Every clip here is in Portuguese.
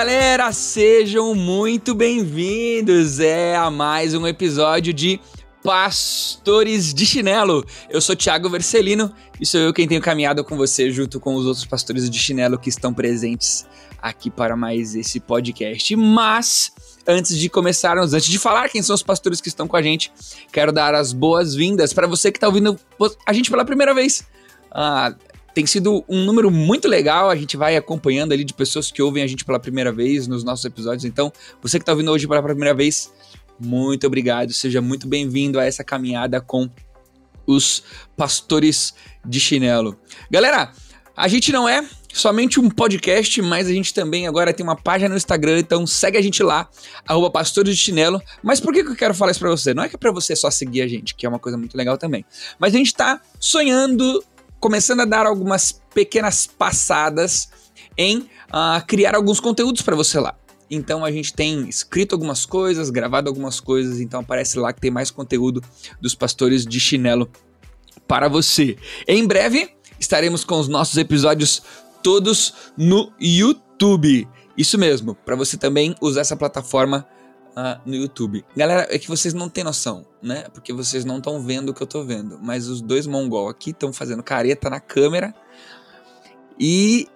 Galera, sejam muito bem-vindos é a mais um episódio de Pastores de Chinelo. Eu sou Thiago Vercelino e sou eu quem tenho caminhado com você junto com os outros pastores de chinelo que estão presentes aqui para mais esse podcast. Mas antes de começarmos, antes de falar quem são os pastores que estão com a gente, quero dar as boas-vindas para você que está ouvindo a gente pela primeira vez. Ah, tem sido um número muito legal. A gente vai acompanhando ali de pessoas que ouvem a gente pela primeira vez nos nossos episódios. Então, você que está ouvindo hoje pela primeira vez, muito obrigado. Seja muito bem-vindo a essa caminhada com os pastores de chinelo. Galera, a gente não é somente um podcast, mas a gente também agora tem uma página no Instagram, então segue a gente lá, arroba pastores de chinelo. Mas por que, que eu quero falar isso pra você? Não é que é pra você só seguir a gente, que é uma coisa muito legal também. Mas a gente tá sonhando começando a dar algumas pequenas passadas em uh, criar alguns conteúdos para você lá. Então a gente tem escrito algumas coisas, gravado algumas coisas, então aparece lá que tem mais conteúdo dos pastores de chinelo para você. Em breve estaremos com os nossos episódios todos no YouTube. Isso mesmo, para você também usar essa plataforma uh, no YouTube. Galera, é que vocês não têm noção, né? Porque vocês não estão vendo o que eu tô vendo. Mas os dois mongol aqui estão fazendo careta na câmera. E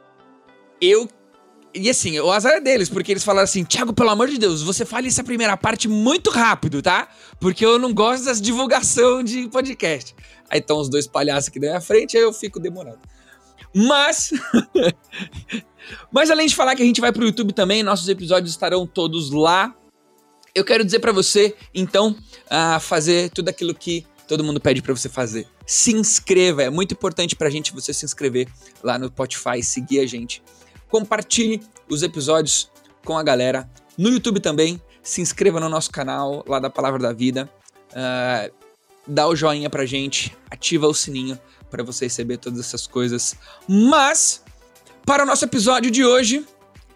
eu. E assim, o azar é deles, porque eles falaram assim: Thiago, pelo amor de Deus, você fale essa primeira parte muito rápido, tá? Porque eu não gosto das divulgação de podcast. Aí estão os dois palhaços aqui na minha frente, aí eu fico demorando. Mas. Mas além de falar que a gente vai pro YouTube também, nossos episódios estarão todos lá eu quero dizer para você, então, a fazer tudo aquilo que todo mundo pede para você fazer. Se inscreva, é muito importante pra gente você se inscrever lá no Spotify, seguir a gente. Compartilhe os episódios com a galera. No YouTube também, se inscreva no nosso canal lá da Palavra da Vida. Uh, dá o joinha pra gente, ativa o sininho para você receber todas essas coisas. Mas, para o nosso episódio de hoje,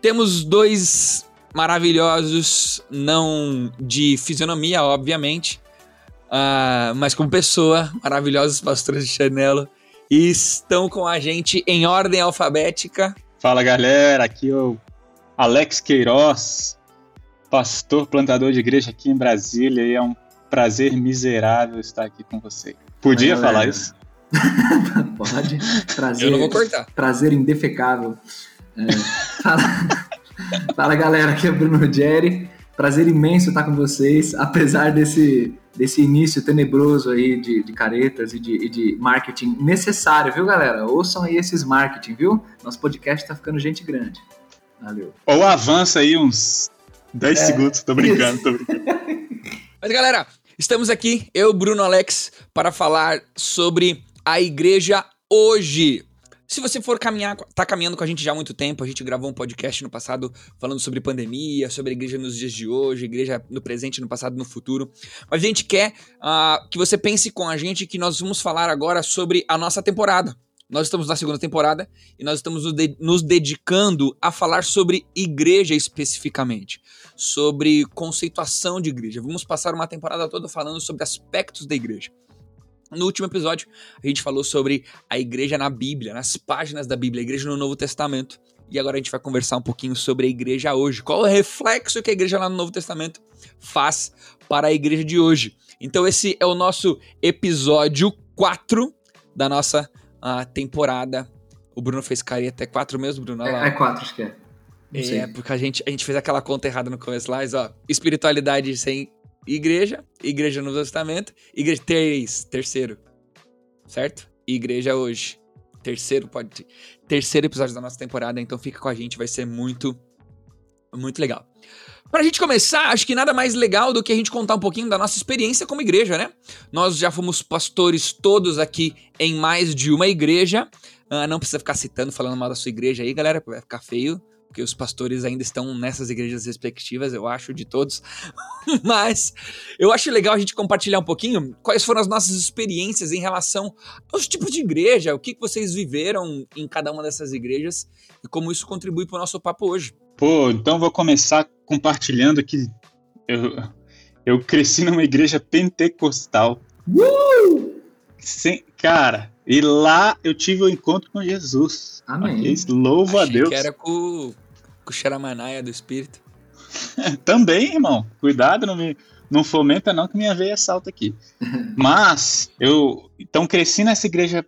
temos dois maravilhosos, não de fisionomia, obviamente, uh, mas como pessoa, maravilhosos pastores de Chanelo, e estão com a gente em ordem alfabética. Fala galera, aqui é o Alex Queiroz, pastor plantador de igreja aqui em Brasília, e é um prazer miserável estar aqui com você. Podia Oi, falar isso? Pode. Prazer, Eu não vou cortar. Prazer indefecável. É, fala... Fala galera, aqui é o Bruno Jerry. Prazer imenso estar com vocês, apesar desse, desse início tenebroso aí de, de caretas e de, e de marketing necessário, viu galera? Ouçam aí esses marketing, viu? Nosso podcast tá ficando gente grande. Valeu. Ou avança aí uns 10 é, segundos, tô brincando, tô brincando. Mas galera, estamos aqui, eu, Bruno Alex, para falar sobre a igreja hoje. Se você for caminhar, tá caminhando com a gente já há muito tempo, a gente gravou um podcast no passado falando sobre pandemia, sobre a igreja nos dias de hoje, igreja no presente, no passado, no futuro. Mas a gente quer uh, que você pense com a gente que nós vamos falar agora sobre a nossa temporada. Nós estamos na segunda temporada e nós estamos nos dedicando a falar sobre igreja especificamente, sobre conceituação de igreja. Vamos passar uma temporada toda falando sobre aspectos da igreja. No último episódio, a gente falou sobre a igreja na Bíblia, nas páginas da Bíblia, a igreja no Novo Testamento. E agora a gente vai conversar um pouquinho sobre a igreja hoje. Qual é o reflexo que a igreja lá no Novo Testamento faz para a igreja de hoje? Então, esse é o nosso episódio 4 da nossa uh, temporada. O Bruno fez carinha até 4 mesmo, Bruno? É, é 4, acho que é. é, porque a gente, a gente fez aquela conta errada no começo lá, mas, ó, espiritualidade sem igreja, igreja no Novo Testamento, igreja três, terceiro, certo? Igreja hoje, terceiro pode, terceiro episódio da nossa temporada, então fica com a gente, vai ser muito, muito legal. Pra gente começar, acho que nada mais legal do que a gente contar um pouquinho da nossa experiência como igreja, né? Nós já fomos pastores todos aqui em mais de uma igreja. Uh, não precisa ficar citando, falando mal da sua igreja aí, galera, vai ficar feio, porque os pastores ainda estão nessas igrejas respectivas, eu acho, de todos. Mas eu acho legal a gente compartilhar um pouquinho quais foram as nossas experiências em relação aos tipos de igreja, o que vocês viveram em cada uma dessas igrejas e como isso contribui para o nosso papo hoje. Pô, então vou começar compartilhando que eu, eu cresci numa igreja pentecostal. Uh! Sem, cara, e lá eu tive o um encontro com Jesus. Amém. Louva Achei a Deus. que era com, com o Xaramanaia do Espírito. Também, irmão. Cuidado, não me não fomenta não que minha veia salta aqui. Mas eu então cresci nessa igreja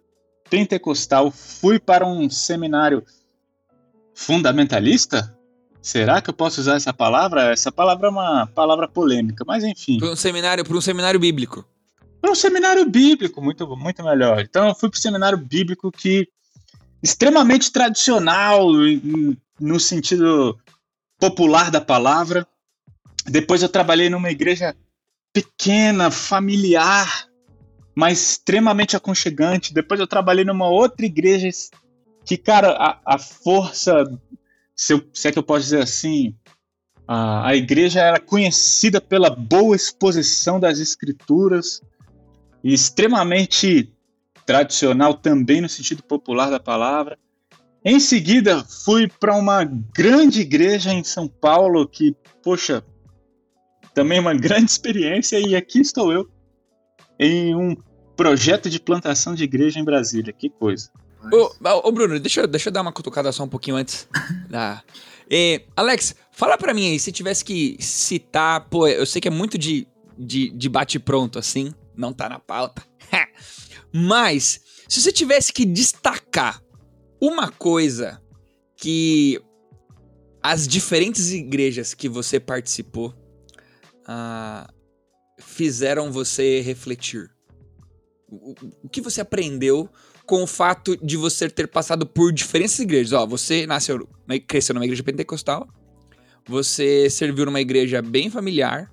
pentecostal, fui para um seminário fundamentalista, Será que eu posso usar essa palavra? Essa palavra é uma palavra polêmica, mas enfim. Para um seminário, para um seminário bíblico. Para um seminário bíblico, muito, muito melhor. Então eu fui para o seminário bíblico que extremamente tradicional no sentido popular da palavra. Depois eu trabalhei numa igreja pequena, familiar, mas extremamente aconchegante. Depois eu trabalhei numa outra igreja que, cara, a, a força se, eu, se é que eu posso dizer assim, a, a igreja era conhecida pela boa exposição das escrituras e extremamente tradicional também no sentido popular da palavra. Em seguida, fui para uma grande igreja em São Paulo que, poxa, também uma grande experiência e aqui estou eu em um projeto de plantação de igreja em Brasília. Que coisa. Ô, ô, Bruno, deixa, deixa eu dar uma cutucada só um pouquinho antes. ah. É, Alex, fala pra mim aí, se tivesse que citar, pô, eu sei que é muito de, de, de bate-pronto assim, não tá na pauta. Mas, se você tivesse que destacar uma coisa que as diferentes igrejas que você participou uh, fizeram você refletir, o, o que você aprendeu com o fato de você ter passado por diferentes igrejas. Ó, você nasceu, cresceu numa igreja pentecostal, você serviu numa igreja bem familiar,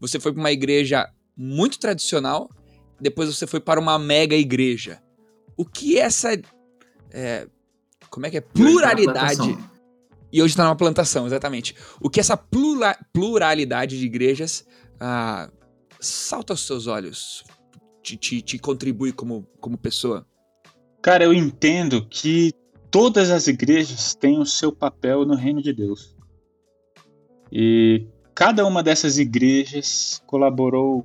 você foi para uma igreja muito tradicional, depois você foi para uma mega igreja. O que essa. É, como é que é? Pluralidade. E hoje está numa plantação, exatamente. O que essa plura, pluralidade de igrejas ah, salta aos seus olhos, te, te, te contribui como, como pessoa? Cara, eu entendo que todas as igrejas têm o seu papel no reino de Deus. E cada uma dessas igrejas colaborou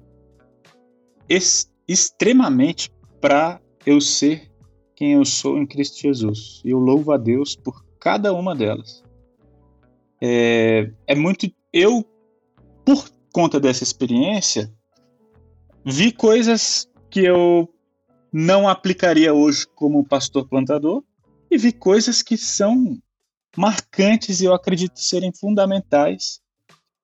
ex extremamente para eu ser quem eu sou em Cristo Jesus. E eu louvo a Deus por cada uma delas. É, é muito. Eu, por conta dessa experiência, vi coisas que eu não aplicaria hoje como pastor plantador e vi coisas que são marcantes e eu acredito serem fundamentais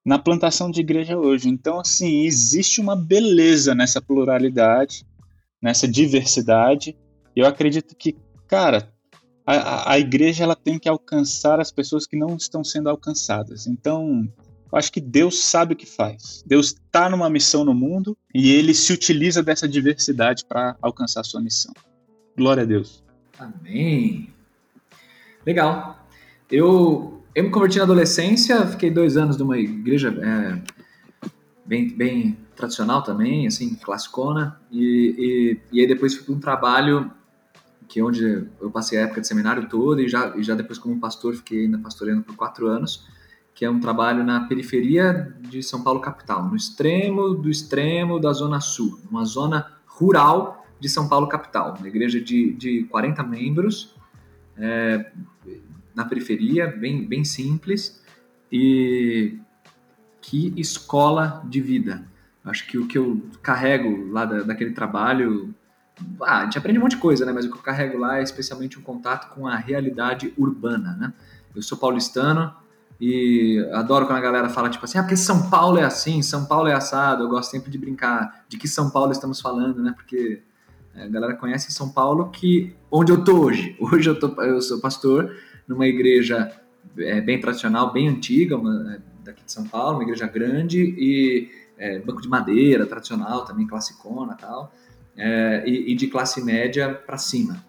na plantação de igreja hoje. Então, assim, existe uma beleza nessa pluralidade, nessa diversidade. Eu acredito que, cara, a, a igreja ela tem que alcançar as pessoas que não estão sendo alcançadas. Então, eu acho que Deus sabe o que faz. Deus está numa missão no mundo e ele se utiliza dessa diversidade para alcançar sua missão. Glória a Deus. Amém. Legal. Eu, eu me converti na adolescência, fiquei dois anos numa igreja é, bem, bem tradicional também, assim, classicona, e, e, e aí depois fui para um trabalho que é onde eu passei a época de seminário todo e já, e já depois como pastor fiquei ainda pastoreando por quatro anos que é um trabalho na periferia de São Paulo capital, no extremo do extremo da zona sul, uma zona rural de São Paulo capital, uma igreja de, de 40 membros, é, na periferia, bem, bem simples, e que escola de vida. Acho que o que eu carrego lá da, daquele trabalho, ah, a gente aprende um monte de coisa, né? Mas o que eu carrego lá é especialmente um contato com a realidade urbana, né? Eu sou paulistano, e adoro quando a galera fala, tipo assim, ah, porque São Paulo é assim, São Paulo é assado. Eu gosto sempre de brincar de que São Paulo estamos falando, né? Porque a galera conhece São Paulo, que onde eu tô hoje. Hoje eu, tô, eu sou pastor numa igreja é, bem tradicional, bem antiga, uma, daqui de São Paulo, uma igreja grande e é, banco de madeira, tradicional, também classicona tal, é, e, e de classe média para cima.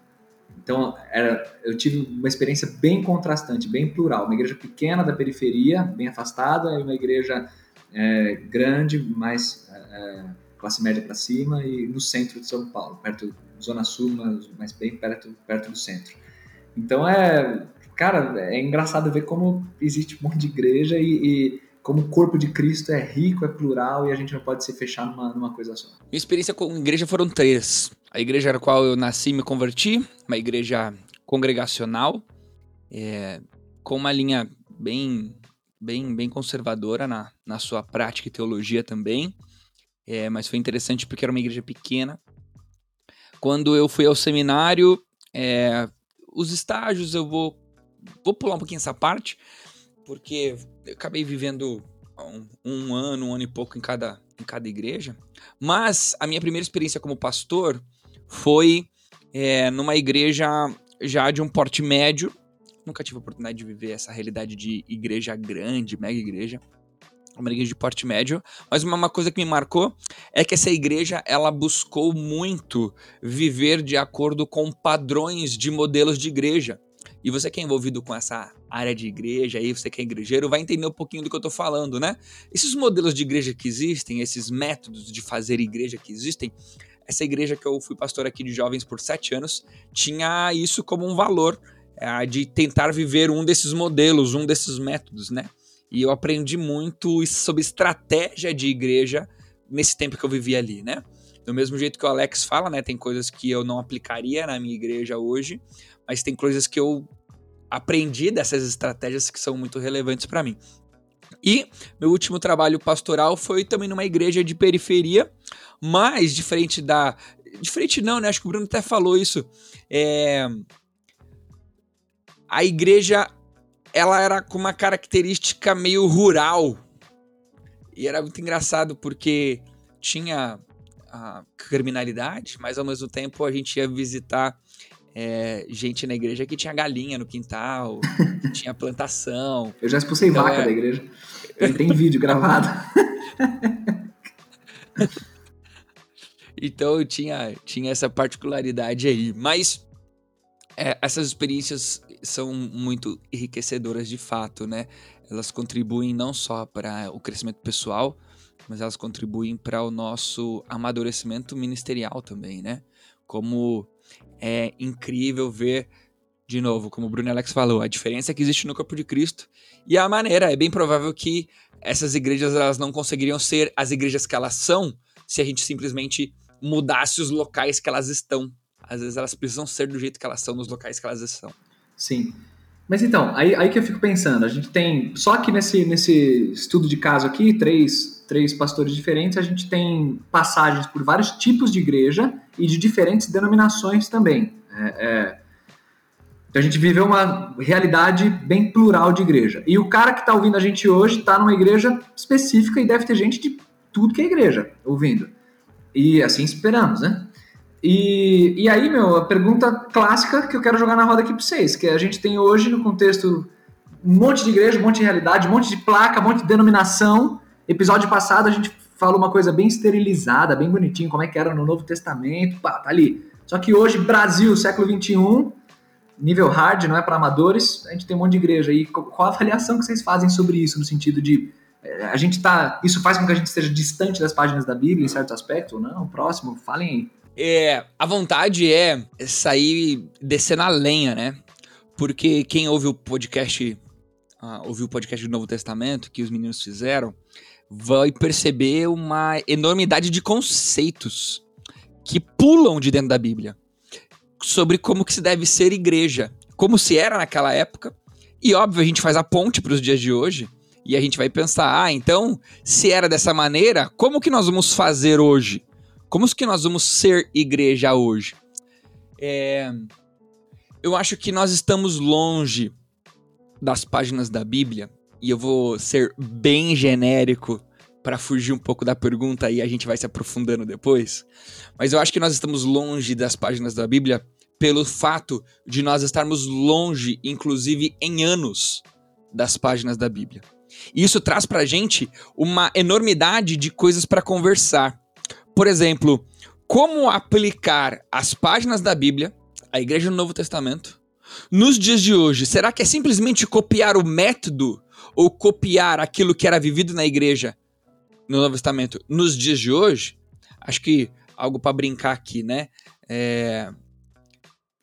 Então, era, eu tive uma experiência bem contrastante, bem plural. Uma igreja pequena da periferia, bem afastada, e uma igreja é, grande, mais é, classe média para cima, e no centro de São Paulo, perto zona sul, mas, mas bem perto, perto do centro. Então, é, cara, é engraçado ver como existe um monte de igreja e, e como o corpo de Cristo é rico, é plural e a gente não pode se fechar numa, numa coisa só. Minha experiência com igreja foram três. A igreja na qual eu nasci e me converti, uma igreja congregacional, é, com uma linha bem, bem, bem conservadora na, na sua prática e teologia também. É, mas foi interessante porque era uma igreja pequena. Quando eu fui ao seminário, é, os estágios eu vou, vou pular um pouquinho essa parte, porque eu acabei vivendo um, um, ano, um ano e pouco em cada, em cada igreja. Mas a minha primeira experiência como pastor foi é, numa igreja já de um porte médio. Nunca tive a oportunidade de viver essa realidade de igreja grande, mega igreja. Uma igreja de porte médio. Mas uma, uma coisa que me marcou é que essa igreja ela buscou muito viver de acordo com padrões de modelos de igreja. E você que é envolvido com essa área de igreja, aí você que é igrejeiro, vai entender um pouquinho do que eu tô falando, né? Esses modelos de igreja que existem, esses métodos de fazer igreja que existem, essa igreja que eu fui pastor aqui de jovens por sete anos tinha isso como um valor é, de tentar viver um desses modelos, um desses métodos, né? E eu aprendi muito sobre estratégia de igreja nesse tempo que eu vivi ali, né? Do mesmo jeito que o Alex fala, né? Tem coisas que eu não aplicaria na minha igreja hoje, mas tem coisas que eu aprendi dessas estratégias que são muito relevantes para mim. E meu último trabalho pastoral foi também numa igreja de periferia, mas diferente da. Diferente não, né? Acho que o Bruno até falou isso. É... A igreja ela era com uma característica meio rural. E era muito engraçado porque tinha a criminalidade, mas ao mesmo tempo a gente ia visitar é, gente na igreja que tinha galinha no quintal, que tinha plantação. Eu já expulsei então, vaca é... da igreja. Ele tem vídeo gravado. então tinha, tinha essa particularidade aí. Mas é, essas experiências são muito enriquecedoras de fato, né? Elas contribuem não só para o crescimento pessoal, mas elas contribuem para o nosso amadurecimento ministerial também, né? Como é incrível ver, de novo, como o Bruno Alex falou, a diferença que existe no corpo de Cristo e a maneira. É bem provável que essas igrejas elas não conseguiriam ser as igrejas que elas são se a gente simplesmente mudasse os locais que elas estão. Às vezes elas precisam ser do jeito que elas são nos locais que elas estão. Sim. Mas então, aí, aí que eu fico pensando, a gente tem, só que nesse, nesse estudo de caso aqui, três, três pastores diferentes, a gente tem passagens por vários tipos de igreja e de diferentes denominações também. É, é, então a gente viveu uma realidade bem plural de igreja. E o cara que está ouvindo a gente hoje está numa igreja específica e deve ter gente de tudo que é igreja ouvindo. E assim esperamos, né? E, e aí, meu, a pergunta clássica que eu quero jogar na roda aqui para vocês, que a gente tem hoje no contexto um monte de igreja, um monte de realidade, um monte de placa, um monte de denominação. Episódio passado a gente falou uma coisa bem esterilizada, bem bonitinho, como é que era no Novo Testamento, pá, tá ali. Só que hoje, Brasil, século 21, nível hard, não é para amadores, a gente tem um monte de igreja. E qual a avaliação que vocês fazem sobre isso, no sentido de eh, a gente tá. Isso faz com que a gente esteja distante das páginas da Bíblia em certo aspecto ou não? Próximo, falem aí. É, a vontade é sair descer na lenha, né? Porque quem ouve o podcast, uh, ouviu o podcast do Novo Testamento que os meninos fizeram, vai perceber uma enormidade de conceitos que pulam de dentro da Bíblia sobre como que se deve ser igreja, como se era naquela época. E óbvio, a gente faz a ponte para os dias de hoje e a gente vai pensar, ah, então, se era dessa maneira, como que nós vamos fazer hoje? Como que nós vamos ser igreja hoje? É... Eu acho que nós estamos longe das páginas da Bíblia, e eu vou ser bem genérico para fugir um pouco da pergunta e a gente vai se aprofundando depois. Mas eu acho que nós estamos longe das páginas da Bíblia pelo fato de nós estarmos longe, inclusive em anos, das páginas da Bíblia. E isso traz pra gente uma enormidade de coisas para conversar. Por exemplo, como aplicar as páginas da Bíblia, a Igreja do Novo Testamento, nos dias de hoje? Será que é simplesmente copiar o método ou copiar aquilo que era vivido na igreja no Novo Testamento nos dias de hoje? Acho que algo para brincar aqui, né? É...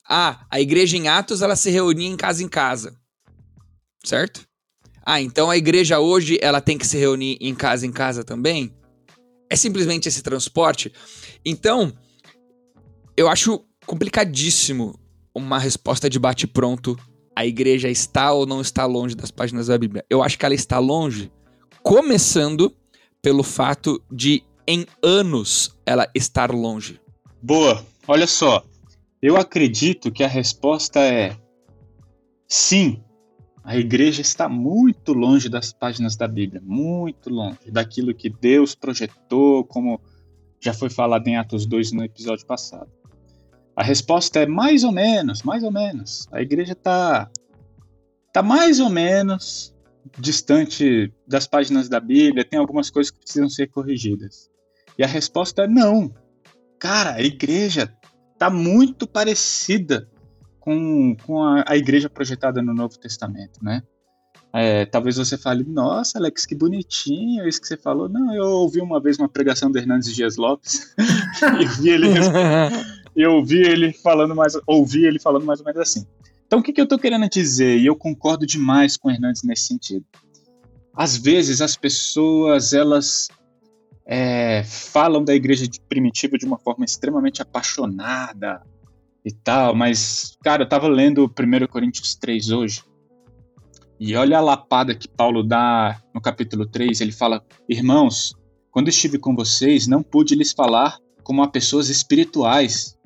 Ah, a igreja em Atos ela se reunia em casa em casa, certo? Ah, então a igreja hoje ela tem que se reunir em casa em casa também? É simplesmente esse transporte? Então, eu acho complicadíssimo uma resposta de bate-pronto. A igreja está ou não está longe das páginas da Bíblia? Eu acho que ela está longe, começando pelo fato de, em anos, ela estar longe. Boa, olha só. Eu acredito que a resposta é sim. A igreja está muito longe das páginas da Bíblia, muito longe daquilo que Deus projetou, como já foi falado em Atos 2 no episódio passado. A resposta é mais ou menos, mais ou menos. A igreja está tá mais ou menos distante das páginas da Bíblia, tem algumas coisas que precisam ser corrigidas. E a resposta é não. Cara, a igreja está muito parecida com, com a, a, igreja projetada no Novo Testamento, né? É, talvez você fale, nossa, Alex, que bonitinho isso que você falou. Não, eu ouvi uma vez uma pregação do Hernandes Dias Lopes e vi ele eu ouvi ele falando mais, ouvi ele falando mais ou menos assim. Então, o que, que eu estou querendo dizer? E eu concordo demais com o Hernandes nesse sentido. Às vezes, as pessoas, elas é, falam da igreja primitiva de uma forma extremamente apaixonada e tal, mas, cara, eu estava lendo 1 Coríntios 3 hoje, e olha a lapada que Paulo dá no capítulo 3, ele fala, irmãos, quando estive com vocês, não pude lhes falar como a pessoas espirituais,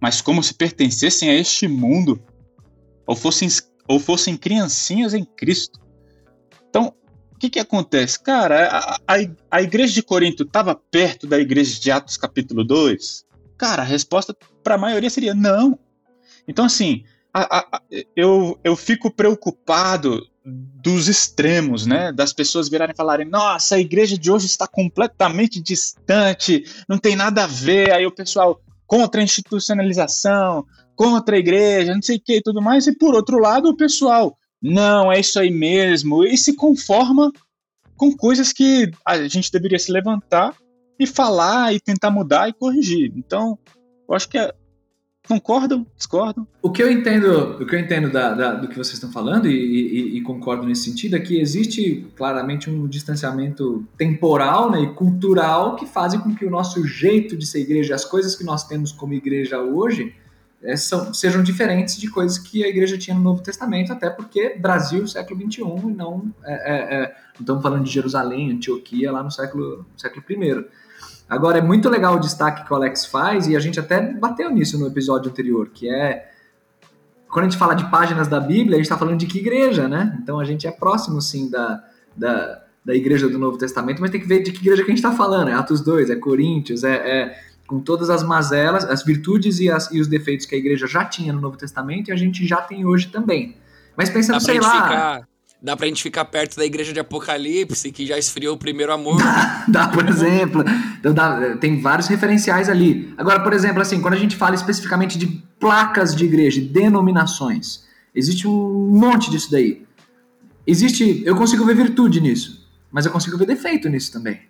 mas como se pertencessem a este mundo, ou fossem, ou fossem criancinhas em Cristo. Então, o que, que acontece? Cara, a, a, a igreja de Corinto estava perto da igreja de Atos capítulo 2? Cara, a resposta para a maioria seria não. Então, assim, a, eu, eu fico preocupado dos extremos, né? Das pessoas virarem e falarem: nossa, a igreja de hoje está completamente distante, não tem nada a ver. Aí o pessoal, contra a institucionalização, contra a igreja, não sei o que e tudo mais, e por outro lado o pessoal, não, é isso aí mesmo, e se conforma com coisas que a gente deveria se levantar e falar e tentar mudar e corrigir. Então, eu acho que é, Concordam? Discordam? O que eu entendo, o que eu entendo da, da, do que vocês estão falando e, e, e, concordo nesse sentido é que existe claramente um distanciamento temporal né, e cultural que fazem com que o nosso jeito de ser igreja, as coisas que nós temos como igreja hoje, é, são, sejam diferentes de coisas que a igreja tinha no Novo Testamento, até porque Brasil, século XXI, e não, é, é, não estamos falando de Jerusalém, Antioquia, lá no século, século I. Agora, é muito legal o destaque que o Alex faz, e a gente até bateu nisso no episódio anterior, que é. Quando a gente fala de páginas da Bíblia, a gente está falando de que igreja, né? Então a gente é próximo, sim, da, da, da igreja do Novo Testamento, mas tem que ver de que igreja que a gente está falando. É Atos 2, é Coríntios, é, é com todas as mazelas, as virtudes e, as, e, os defeitos que a igreja já tinha no Novo Testamento e a gente já tem hoje também. Mas pensando, sei lá. Ficar, Dá pra gente ficar perto da igreja de Apocalipse, que já esfriou o primeiro amor. Dá, dá por exemplo. Então dá, tem vários referenciais ali. Agora, por exemplo, assim, quando a gente fala especificamente de placas de igreja, denominações, existe um monte disso daí. Existe. Eu consigo ver virtude nisso, mas eu consigo ver defeito nisso também.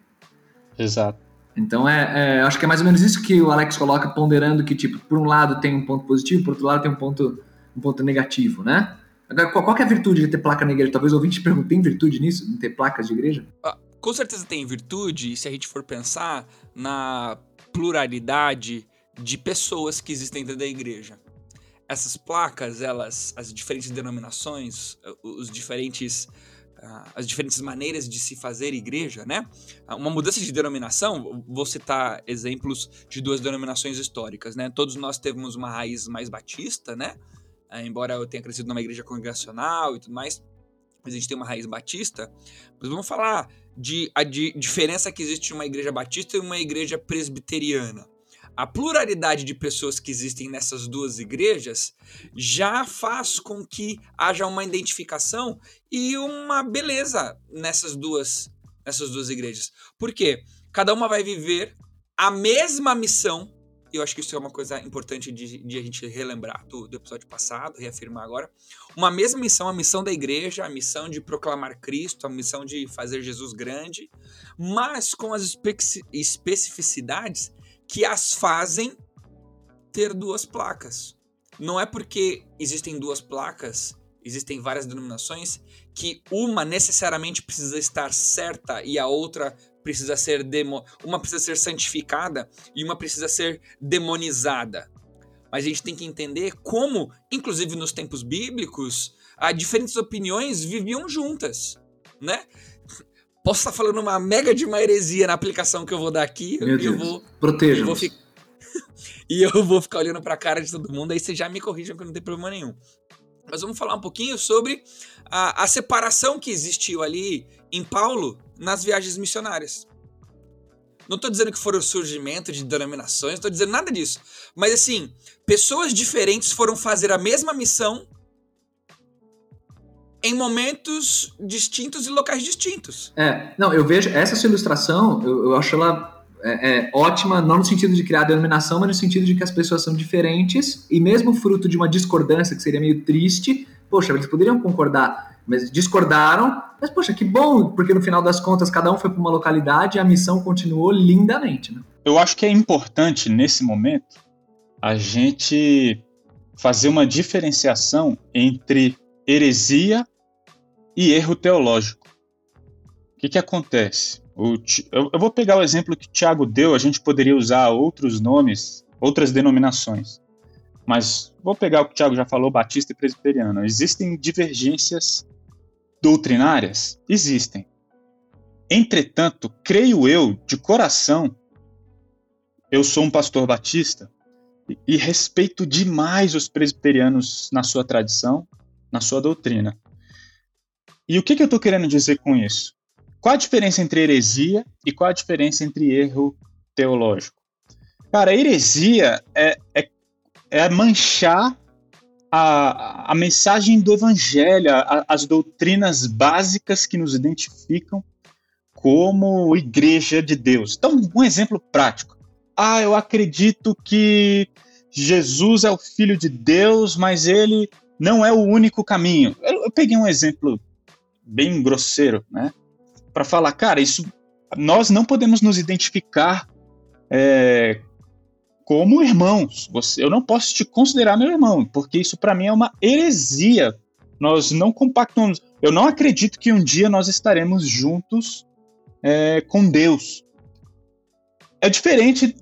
Exato. Então, é, é, acho que é mais ou menos isso que o Alex coloca, ponderando que, tipo, por um lado tem um ponto positivo, por outro lado tem um ponto, um ponto negativo, né? Agora, qual, qual é a virtude de ter placa na igreja? Talvez o ouvinte pergunte, tem virtude nisso, em ter placas de igreja? Ah, com certeza tem virtude, se a gente for pensar na pluralidade de pessoas que existem dentro da igreja. Essas placas, elas, as diferentes denominações, os diferentes ah, as diferentes maneiras de se fazer igreja, né? Ah, uma mudança de denominação, vou citar exemplos de duas denominações históricas, né? Todos nós temos uma raiz mais batista, né? É, embora eu tenha crescido numa igreja congregacional e tudo mais, mas a gente tem uma raiz batista, mas vamos falar de a de diferença que existe uma igreja batista e uma igreja presbiteriana. a pluralidade de pessoas que existem nessas duas igrejas já faz com que haja uma identificação e uma beleza nessas duas, nessas duas igrejas. Por quê? Cada uma vai viver a mesma missão e eu acho que isso é uma coisa importante de, de a gente relembrar do, do, episódio passado, reafirmar agora. Uma mesma missão, a missão da igreja, a missão de proclamar Cristo, a missão de fazer Jesus grande, mas com as especificidades que as fazem ter duas placas. Não é porque existem duas placas, existem várias denominações, que uma necessariamente precisa estar certa e a outra precisa ser demo, uma precisa ser santificada e uma precisa ser demonizada. Mas a gente tem que entender como, inclusive nos tempos bíblicos, a diferentes opiniões viviam juntas, né? Posso estar falando uma mega de uma heresia na aplicação que eu vou dar aqui. Meu eu Deus, vou, proteja. Eu fi... e eu vou ficar olhando para a cara de todo mundo, aí você já me corrija que não tem problema nenhum. Mas vamos falar um pouquinho sobre a, a separação que existiu ali em Paulo nas viagens missionárias. Não estou dizendo que foram o surgimento de denominações, não estou dizendo nada disso. Mas assim, pessoas diferentes foram fazer a mesma missão em momentos distintos e locais distintos. É, não, eu vejo essa sua ilustração, eu, eu acho ela é, é, ótima, não no sentido de criar denominação, mas no sentido de que as pessoas são diferentes e mesmo fruto de uma discordância que seria meio triste, poxa, eles poderiam concordar, mas discordaram, mas poxa, que bom, porque no final das contas cada um foi para uma localidade e a missão continuou lindamente. Né? Eu acho que é importante nesse momento a gente fazer uma diferenciação entre heresia e erro teológico. O que, que acontece? O, eu, eu vou pegar o exemplo que o Tiago deu, a gente poderia usar outros nomes, outras denominações. Mas vou pegar o que o Tiago já falou, batista e presbiteriano. Existem divergências doutrinárias? Existem. Entretanto, creio eu, de coração, eu sou um pastor batista e, respeito demais os presbiterianos na sua tradição, na sua doutrina. E o que, que eu estou querendo dizer com isso? Qual a diferença entre heresia e qual a diferença entre erro teológico? Cara, heresia é, é, é manchar a, a mensagem do evangelho, a, as doutrinas básicas que nos identificam como igreja de Deus. Então, um exemplo prático. Ah, eu acredito que Jesus é o filho de Deus, mas ele não é o único caminho. Eu, eu peguei um exemplo bem grosseiro, né? para falar, cara, isso nós não podemos nos identificar é, como irmãos. Você, eu não posso te considerar meu irmão, porque isso para mim é uma heresia. Nós não compactamos. Eu não acredito que um dia nós estaremos juntos é, com Deus. É diferente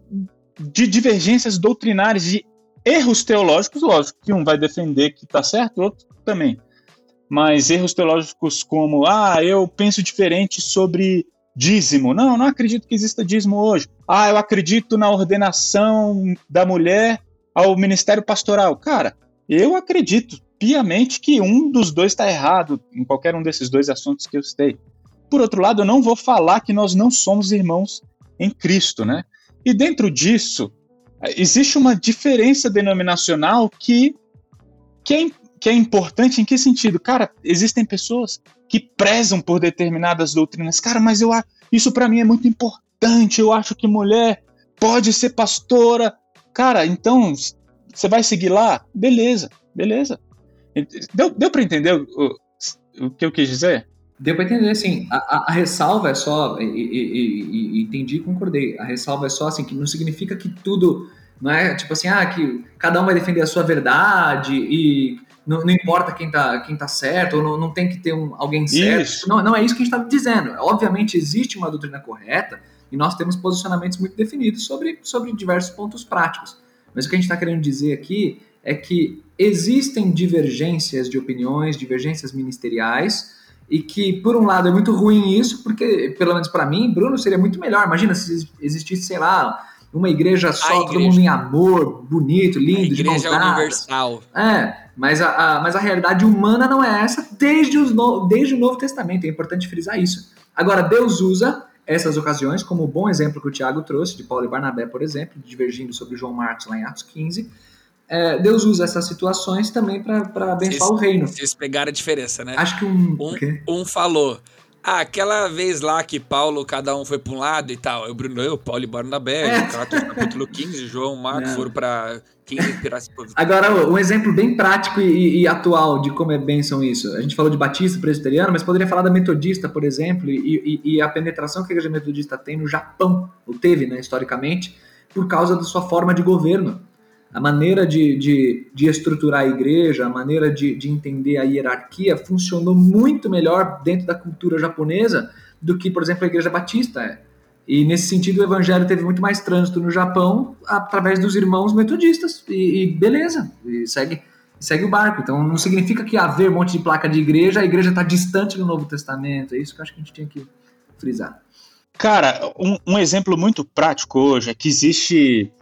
de divergências doutrinárias, de erros teológicos, lógico que um vai defender que está certo, o outro também mas erros teológicos como, ah, eu penso diferente sobre dízimo. Não, não acredito que exista dízimo hoje. Ah, eu acredito na ordenação da mulher ao ministério pastoral. Cara, eu acredito piamente que um dos dois está errado em qualquer um desses dois assuntos que eu citei. Por outro lado, eu não vou falar que nós não somos irmãos em Cristo, né? E dentro disso, existe uma diferença denominacional que, que é que é importante em que sentido? Cara, existem pessoas que prezam por determinadas doutrinas. Cara, mas eu isso para mim é muito importante. Eu acho que mulher pode ser pastora. Cara, então você vai seguir lá? Beleza, beleza. Deu, deu para entender o, o, que eu quis dizer? Deu para entender, assim, a, a, a, ressalva é só, e, e, e, entendi e concordei, a ressalva é só, assim, que não significa que tudo, não é tipo assim, ah, que cada um vai defender a sua verdade e não, não, importa quem tá, quem tá certo, ou não, não tem que ter um, alguém certo. Isso. Não, não é isso que a gente está dizendo. Obviamente existe uma doutrina correta e nós temos posicionamentos muito definidos sobre, sobre diversos pontos práticos. Mas o que a gente está querendo dizer aqui é que existem divergências de opiniões, divergências ministeriais, e que, por um lado, é muito ruim isso, porque, pelo menos para mim, Bruno, seria muito melhor. Imagina se existisse, sei lá, uma igreja só, igreja. todo mundo em amor, bonito, lindo, a igreja de universal. É, mas a, a, mas a realidade humana não é essa desde, os no, desde o Novo Testamento, é importante frisar isso. Agora, Deus usa essas ocasiões, como o bom exemplo que o Tiago trouxe, de Paulo e Barnabé, por exemplo, divergindo sobre João Marcos lá em Atos 15, é, Deus usa essas situações também para abençoar o reino. Vocês pegaram a diferença, né? Acho que um. Um, um falou. Ah, aquela vez lá que Paulo, cada um foi para um lado e tal. Eu, Bruno, eu, Paulo e Barnabé, é. capítulo 15, João, Marcos foram para 15 Agora, um exemplo bem prático e, e, atual de como é bênção isso. A gente falou de Batista presbiteriano, mas poderia falar da Metodista, por exemplo, e, e, e a penetração que a igreja metodista tem no Japão, ou teve, né, historicamente, por causa da sua forma de governo a maneira de, de, de estruturar a igreja, a maneira de, de entender a hierarquia funcionou muito melhor dentro da cultura japonesa do que, por exemplo, a igreja batista é. E nesse sentido, o evangelho teve muito mais trânsito no Japão através dos irmãos metodistas. E, e beleza, e segue, segue o barco. Então não significa que haver um monte de placa de igreja, a igreja está distante do Novo Testamento. É isso que eu acho que a gente tinha que frisar. Cara, um, um exemplo muito prático hoje é que existe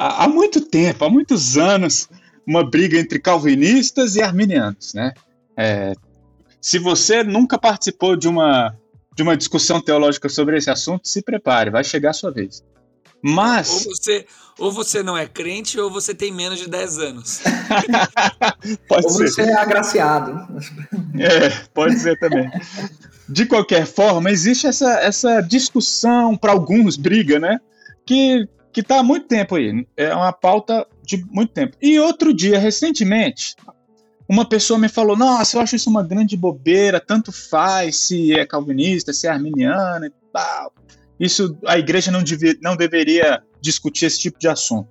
há, há muito tempo, há muitos anos, uma briga entre calvinistas e arminianos, né? É, se você nunca participou de uma, de uma discussão teológica sobre esse assunto, se prepare, vai chegar a sua vez. Mas. Ou você, ou você não é crente ou você tem menos de 10 anos. pode ou ser. você é agraciado. É, pode ser também. De qualquer forma, existe essa, essa discussão, para alguns, briga, né? Que que está há muito tempo aí. É uma pauta de muito tempo. E outro dia, recentemente, uma pessoa me falou: Nossa, eu acho isso uma grande bobeira, tanto faz se é calvinista, se é arminiana e tal. Isso a igreja não, devia, não deveria discutir esse tipo de assunto.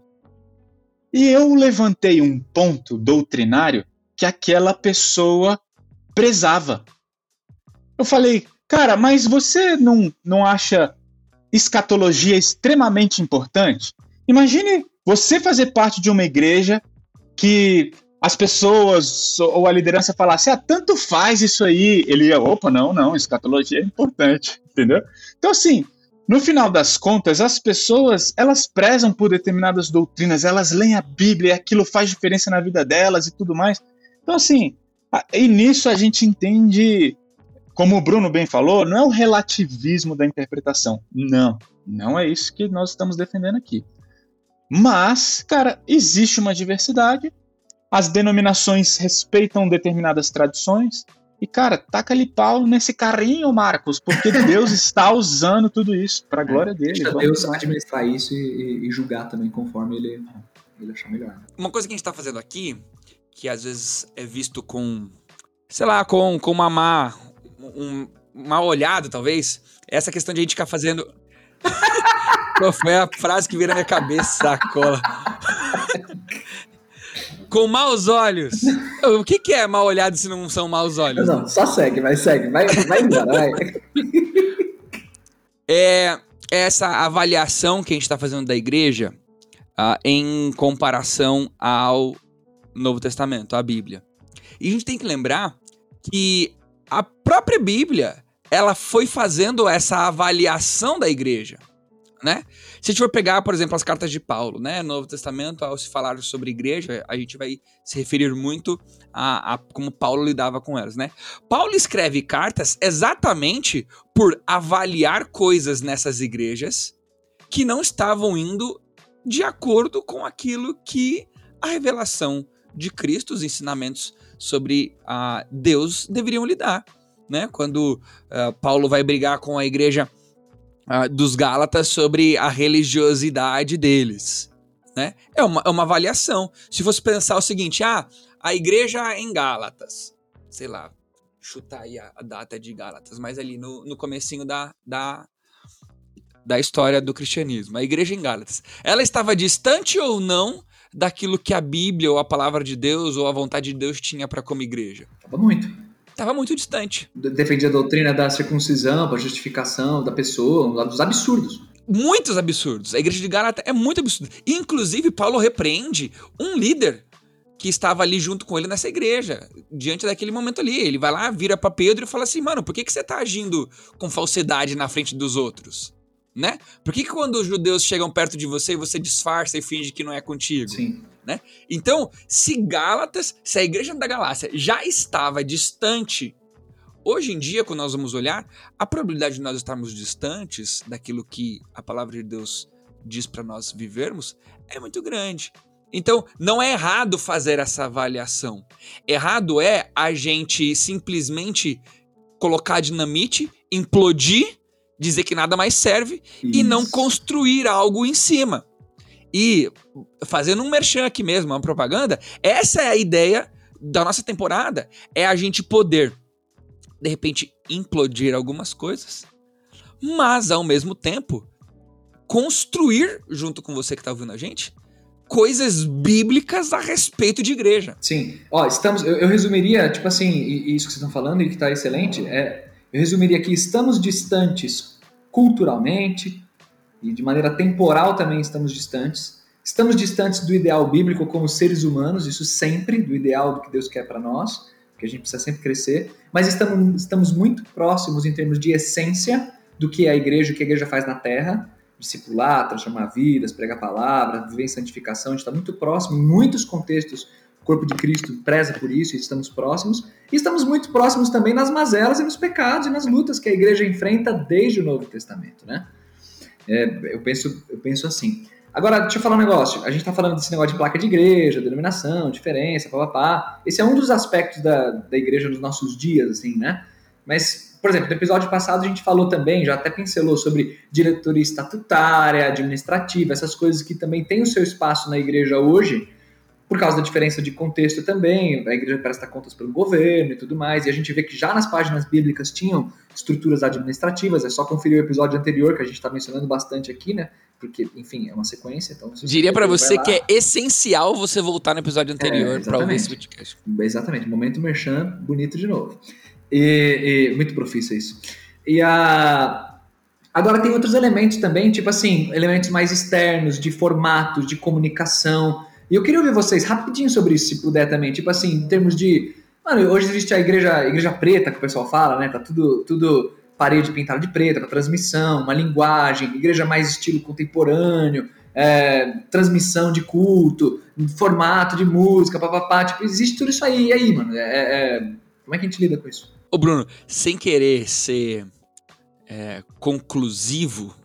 E eu levantei um ponto doutrinário que aquela pessoa prezava. Eu falei, cara, mas você não, não acha escatologia extremamente importante. Imagine você fazer parte de uma igreja que as pessoas ou a liderança falasse, ah, tanto faz isso aí. Ele ia, opa, não, não, escatologia é importante, entendeu? Então, assim, no final das contas, as pessoas, elas prezam por determinadas doutrinas, elas leem a Bíblia, aquilo faz diferença na vida delas e tudo mais. Então, assim, e nisso a gente entende como o Bruno bem falou, não é o relativismo da interpretação. Não, não é isso que nós estamos defendendo aqui. Mas, cara, existe uma diversidade, as denominações respeitam determinadas tradições, e, cara, taca ali pau nesse carrinho, Marcos, porque Deus está usando tudo isso para a glória dele. Deixa Deus administrar isso e, e, julgar também conforme ele, ele achar melhor. Uma coisa que a gente está fazendo aqui, que às vezes é visto com, sei lá, com, com uma má um mal olhado, talvez, essa questão de a gente ficar fazendo. Foi a frase que veio na minha cabeça, sacola? Com maus olhos. O que, que é mal olhado se não são maus olhos? Não, só segue, vai, segue. Vai, vai embora, vai. É essa avaliação que a gente está fazendo da igreja uh, em comparação ao Novo Testamento, à Bíblia. E a gente tem que lembrar que a própria Bíblia, ela foi fazendo essa avaliação da igreja, né? Se a gente for pegar, por exemplo, as cartas de Paulo, né? No Novo Testamento, ao se falar sobre igreja, a gente vai se referir muito a, a, como Paulo lidava com elas, né? Paulo escreve cartas exatamente por avaliar coisas nessas igrejas que não estavam indo de acordo com aquilo que a revelação de Cristo, os ensinamentos sobre a Deus deveriam lidar. Né? Quando uh, Paulo vai brigar com a igreja uh, dos Gálatas sobre a religiosidade deles. Né? É, uma, é uma avaliação. Se fosse pensar o seguinte, ah, a igreja em Gálatas, sei lá, chutar aí a, data de Gálatas, mas ali no, no comecinho da, da, da história do cristianismo, a igreja em Gálatas, ela estava distante ou não daquilo que a Bíblia ou a palavra de Deus ou a vontade de Deus tinha para como igreja? Tava muito. Tava muito distante. Defendia a doutrina da circuncisão, da justificação da pessoa, dos absurdos. Muitos absurdos. A igreja de Galata é muito absurda. Inclusive, Paulo repreende um líder que estava ali junto com ele nessa igreja, diante daquele momento ali. Ele vai lá, vira para Pedro e fala assim: mano, por que, que você tá agindo com falsidade na frente dos outros? Né? Por que, que quando os judeus chegam perto de você, você disfarça e finge que não é contigo? Sim. Né? Então, se Gálatas, se a igreja da Galácia já estava distante Hoje em dia, quando nós vamos olhar, a probabilidade de nós estarmos distantes daquilo que a palavra de Deus diz para nós vivermos é muito grande. Então, não é errado fazer essa avaliação. Errado é a gente simplesmente colocar dinamite, implodir, dizer que nada mais serve Isso. e não construir algo em cima. E fazendo um merchan aqui mesmo, uma propaganda, essa é a ideia da nossa temporada, é a gente poder de repente implodir algumas coisas, mas ao mesmo tempo construir junto com você que está ouvindo a gente coisas bíblicas a respeito de igreja. Sim. Ó, estamos. Eu, eu resumiria, tipo assim, isso que vocês estão falando e que está excelente, é, eu resumiria que estamos distantes culturalmente e de maneira temporal também estamos distantes. Estamos distantes do ideal bíblico como seres humanos, isso sempre, do ideal do que Deus quer para nós, que a gente precisa sempre crescer, mas estamos, estamos muito próximos em termos de essência do que é a igreja, o que a igreja faz na terra, discipular, transformar vidas, pregar a palavra, viver em santificação, a gente está muito próximo, em muitos contextos, corpo de Cristo preza por isso e estamos próximos, e estamos muito próximos também nas mazelas e nos pecados e nas lutas que a igreja enfrenta desde o Novo Testamento, né? É, eu, penso, eu penso assim. Agora, deixa eu falar um negócio. A gente está falando desse negócio de placa de igreja, denominação, diferença, papapá. Esse é um dos aspectos da, da igreja nos nossos dias, assim, né? Mas por exemplo, no episódio passado a gente falou também, já até pincelou sobre diretoria estatutária, administrativa, essas coisas que também têm o seu espaço na igreja hoje, por causa da diferença de contexto também, a igreja presta contas pelo governo e tudo mais, e a gente vê que já nas páginas bíblicas tinham estruturas administrativas, é só conferir o episódio anterior que a gente está mencionando bastante aqui, né? Porque, enfim, é uma sequência. Então, Diria para você que é essencial você voltar no episódio anterior é, para ouvir esse podcast. Exatamente, momento merchan, bonito de novo. E, e, muito profício isso. E a. Agora tem outros elementos também, tipo assim, elementos mais externos, de formatos, de comunicação. E eu queria ouvir vocês rapidinho sobre isso, se puder também. Tipo assim, em termos de. Mano, hoje existe a igreja, igreja preta, que o pessoal fala, né? Tá tudo, tudo parede pintada de preta para transmissão, uma linguagem, igreja mais estilo contemporâneo, é, transmissão de culto, formato de música, papapá. Tipo, existe tudo isso aí. E aí, mano? É, é, como é que a gente lida com isso? Ô, Bruno, sem querer ser é, conclusivo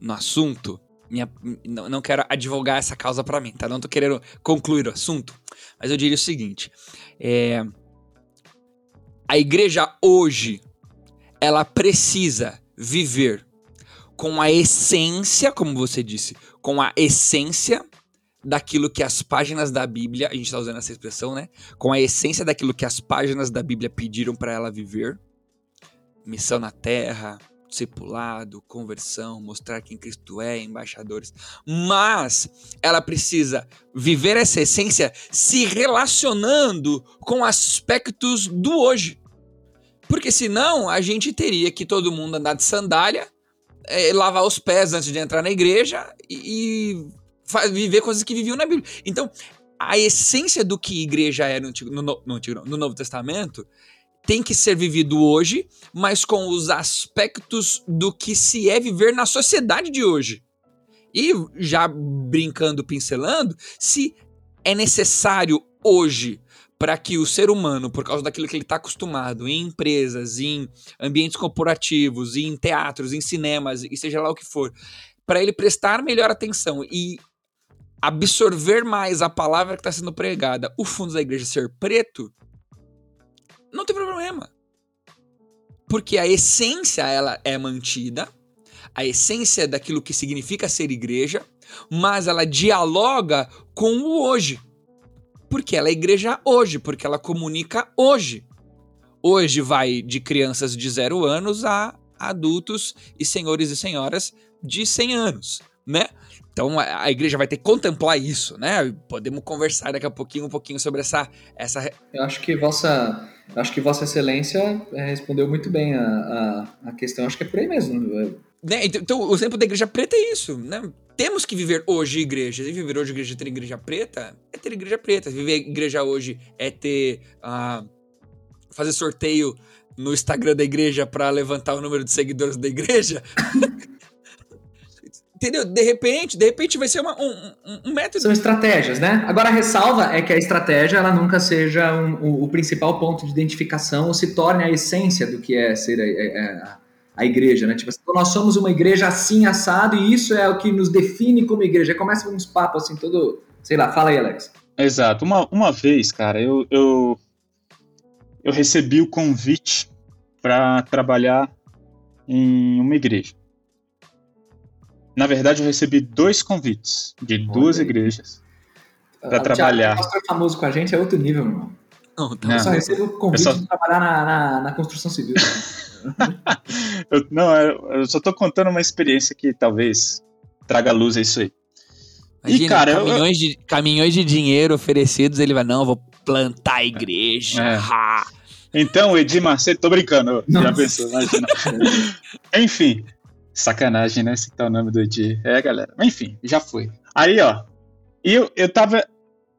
no assunto, minha, não, não, quero advogar essa causa para mim, tá? Não tô querendo concluir o assunto, mas eu diria o seguinte: é, a igreja hoje ela precisa viver com a essência, como você disse, com a essência daquilo que as páginas da Bíblia, a gente está usando essa expressão, né? Com a essência daquilo que as páginas da Bíblia pediram para ela viver. Missão na terra, discipulado, conversão, mostrar quem Cristo é, embaixadores. Mas ela precisa viver essa essência se relacionando com aspectos do hoje. Porque senão a gente teria que todo mundo andar de sandália, é, lavar os pés antes de entrar na igreja e, viver coisas que viviam na Bíblia. Então, a essência do que igreja é no, Antigo, no, no, Antigo, no Novo Testamento tem que ser vivido hoje, mas com os aspectos do que se é viver na sociedade de hoje. E já brincando, pincelando, se é necessário hoje para que o ser humano, por causa daquilo que ele está acostumado em empresas, em ambientes corporativos, em teatros, em cinemas, e seja lá o que for, para ele prestar melhor atenção e absorver mais a palavra que está sendo pregada, o fundo da igreja ser preto, não tem problema. Porque a essência ela é mantida, a essência daquilo que significa ser igreja, mas ela dialoga com o hoje. Porque ela é igreja hoje, porque ela comunica hoje. Hoje vai de crianças de zero anos a adultos e senhores e senhoras de 100 anos, né? Então a, igreja vai ter que contemplar isso, né? Podemos conversar daqui a pouquinho um pouquinho sobre essa essa. Eu acho que vossa acho que vossa excelência é, respondeu muito bem a, a, a questão. Acho que é por aí mesmo. Né? Então, então, o exemplo da igreja preta é isso, né? Temos que viver hoje igreja. E viver hoje igreja, ter igreja preta, é ter igreja preta. Viver igreja hoje é ter. Uh, fazer sorteio no Instagram da igreja para levantar o número de seguidores da igreja. Entendeu? De repente, de repente vai ser uma, um, um, método. São estratégias, né? Agora a ressalva é que a estratégia ela nunca seja um, o, o, principal ponto de identificação ou se torne a essência do que é ser a, a, a igreja, né? Tipo, assim, nós somos uma igreja assim assado e isso é o que nos define como igreja. Começa uns papos assim todo, sei lá, fala aí, Alex. Exato. Uma, uma vez, cara, eu, eu eu recebi o convite para trabalhar em uma igreja. Na verdade, eu recebi dois convites de duas igrejas para ah, trabalhar. O pastor famoso com a gente é outro nível, irmão. Não, então, eu só recebo o convite só... de trabalhar na, na, na construção civil. eu, não, eu só tô contando uma experiência que talvez traga luz a isso aí. Imagina, e, cara, caminhões, eu... de, caminhões de dinheiro oferecidos, ele vai, não, vou plantar a igreja. É. Então, Edir Macedo, tô brincando, Nossa. já pensou, imagina. Enfim, Sacanagem, né? Citar o nome do Edir. É, galera. Enfim, já foi. Aí, ó. Eu, eu tava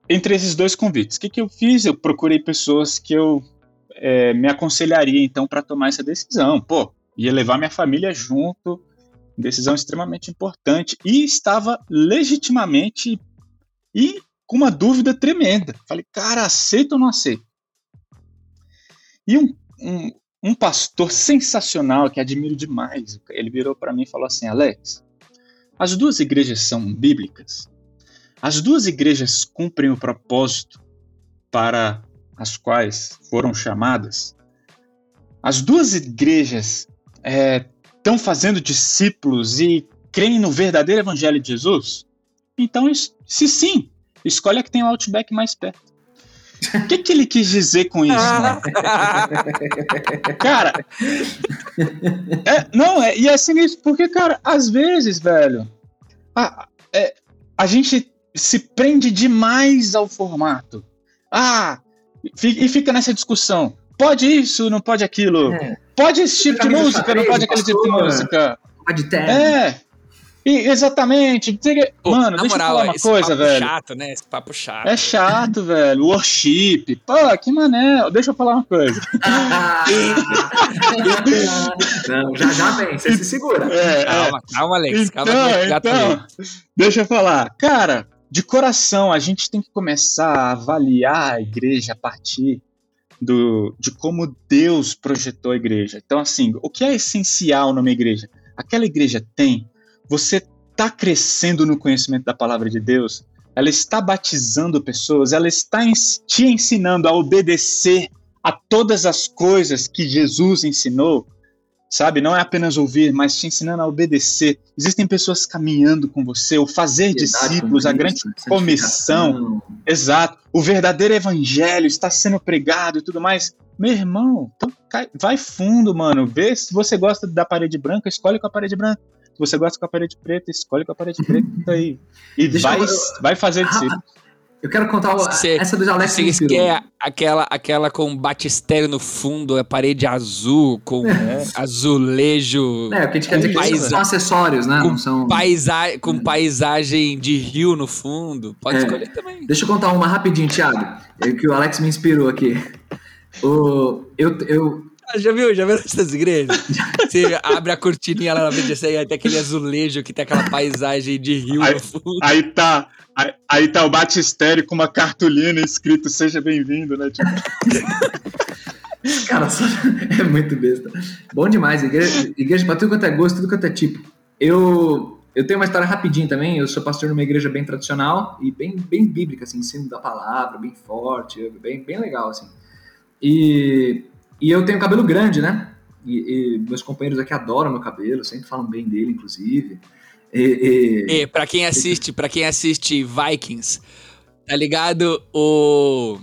entre esses dois convites. O que, que eu fiz? Eu procurei pessoas que eu é, me aconselharia, então, para tomar essa decisão. Pô, ia levar minha família junto. Decisão extremamente importante. E estava legitimamente e com uma dúvida tremenda. Falei, cara, aceito ou não aceito? E um, um, um pastor sensacional que admiro demais. Ele virou para mim e falou assim: Alex, as duas igrejas são bíblicas. As duas igrejas cumprem o propósito para as quais foram chamadas. As duas igrejas estão é, fazendo discípulos e creem no verdadeiro evangelho de Jesus? Então, se sim, escolhe a que tem o Outback mais perto. O que, que ele quis dizer com isso, mano? cara, é, não, é, e é sinistro, porque, cara, às vezes, velho, a, é, a gente se prende demais ao formato. Ah, e fica nessa discussão. Pode isso, não pode aquilo. É. Pode esse tipo de música, não pode aquele tipo de música. Pode ter. É. E, exatamente. Pô, Mano, deixa moral, eu falar uma coisa, velho. É chato, né? Esse papo chato. É chato, velho. Worship. Pô, que mané. Deixa eu falar uma coisa. Não, já já vem, você se segura. É, é. calma, é. calma, Alex. Então, calma, então, deixa eu falar. Cara, de coração, a gente tem que começar a avaliar a igreja a partir do, de como Deus projetou a igreja. Então, assim, o que é essencial numa igreja? Aquela igreja tem você está crescendo no conhecimento da palavra de Deus, ela está batizando pessoas, ela está te ensinando a obedecer a todas as coisas que Jesus ensinou, sabe? Não é apenas ouvir, mas te ensinando a obedecer. Existem pessoas caminhando com você, o fazer discípulos, a grande comissão. Exato. O verdadeiro evangelho está sendo pregado e tudo mais. Meu irmão, então vai fundo, mano. Vê se você gosta da parede branca, escolhe com a parede branca. Se você gosta com a parede preta, escolhe com a parede preta aí. E vai, eu... vai fazer discípulo. Eu quero contar cê, essa do Alex Você quer aquela, aquela com batistério no fundo, a parede azul, com é. azulejo. É, o que a gente quer dizer que são acessórios, né? Com, Não são... paisa com paisagem de rio no fundo. Pode é. escolher também. Deixa eu contar uma rapidinho, Thiago. É que o Alex me inspirou aqui. O, eu, eu, já viu? Já viu essas igrejas? Você abre a cortininha lá na frente, assim, aí tem aquele azulejo que tem aquela paisagem de rio aí, no fundo. Aí tá, aí, aí, tá o batistério com uma cartolina escrito Seja bem-vindo, né? Tipo... Cara, é muito besta. Bom demais, igreja, igreja pra tudo quanto é gosto, tudo quanto é tipo. Eu, eu tenho uma história rapidinho também, eu sou pastor numa igreja bem tradicional e bem, bem bíblica, assim, ensino da palavra, bem forte, bem, bem legal, assim. E e eu tenho cabelo grande, né? E, e, meus companheiros aqui adoram meu cabelo, sempre falam bem dele, inclusive. E, e... e para quem assiste, para quem assiste Vikings, tá ligado? O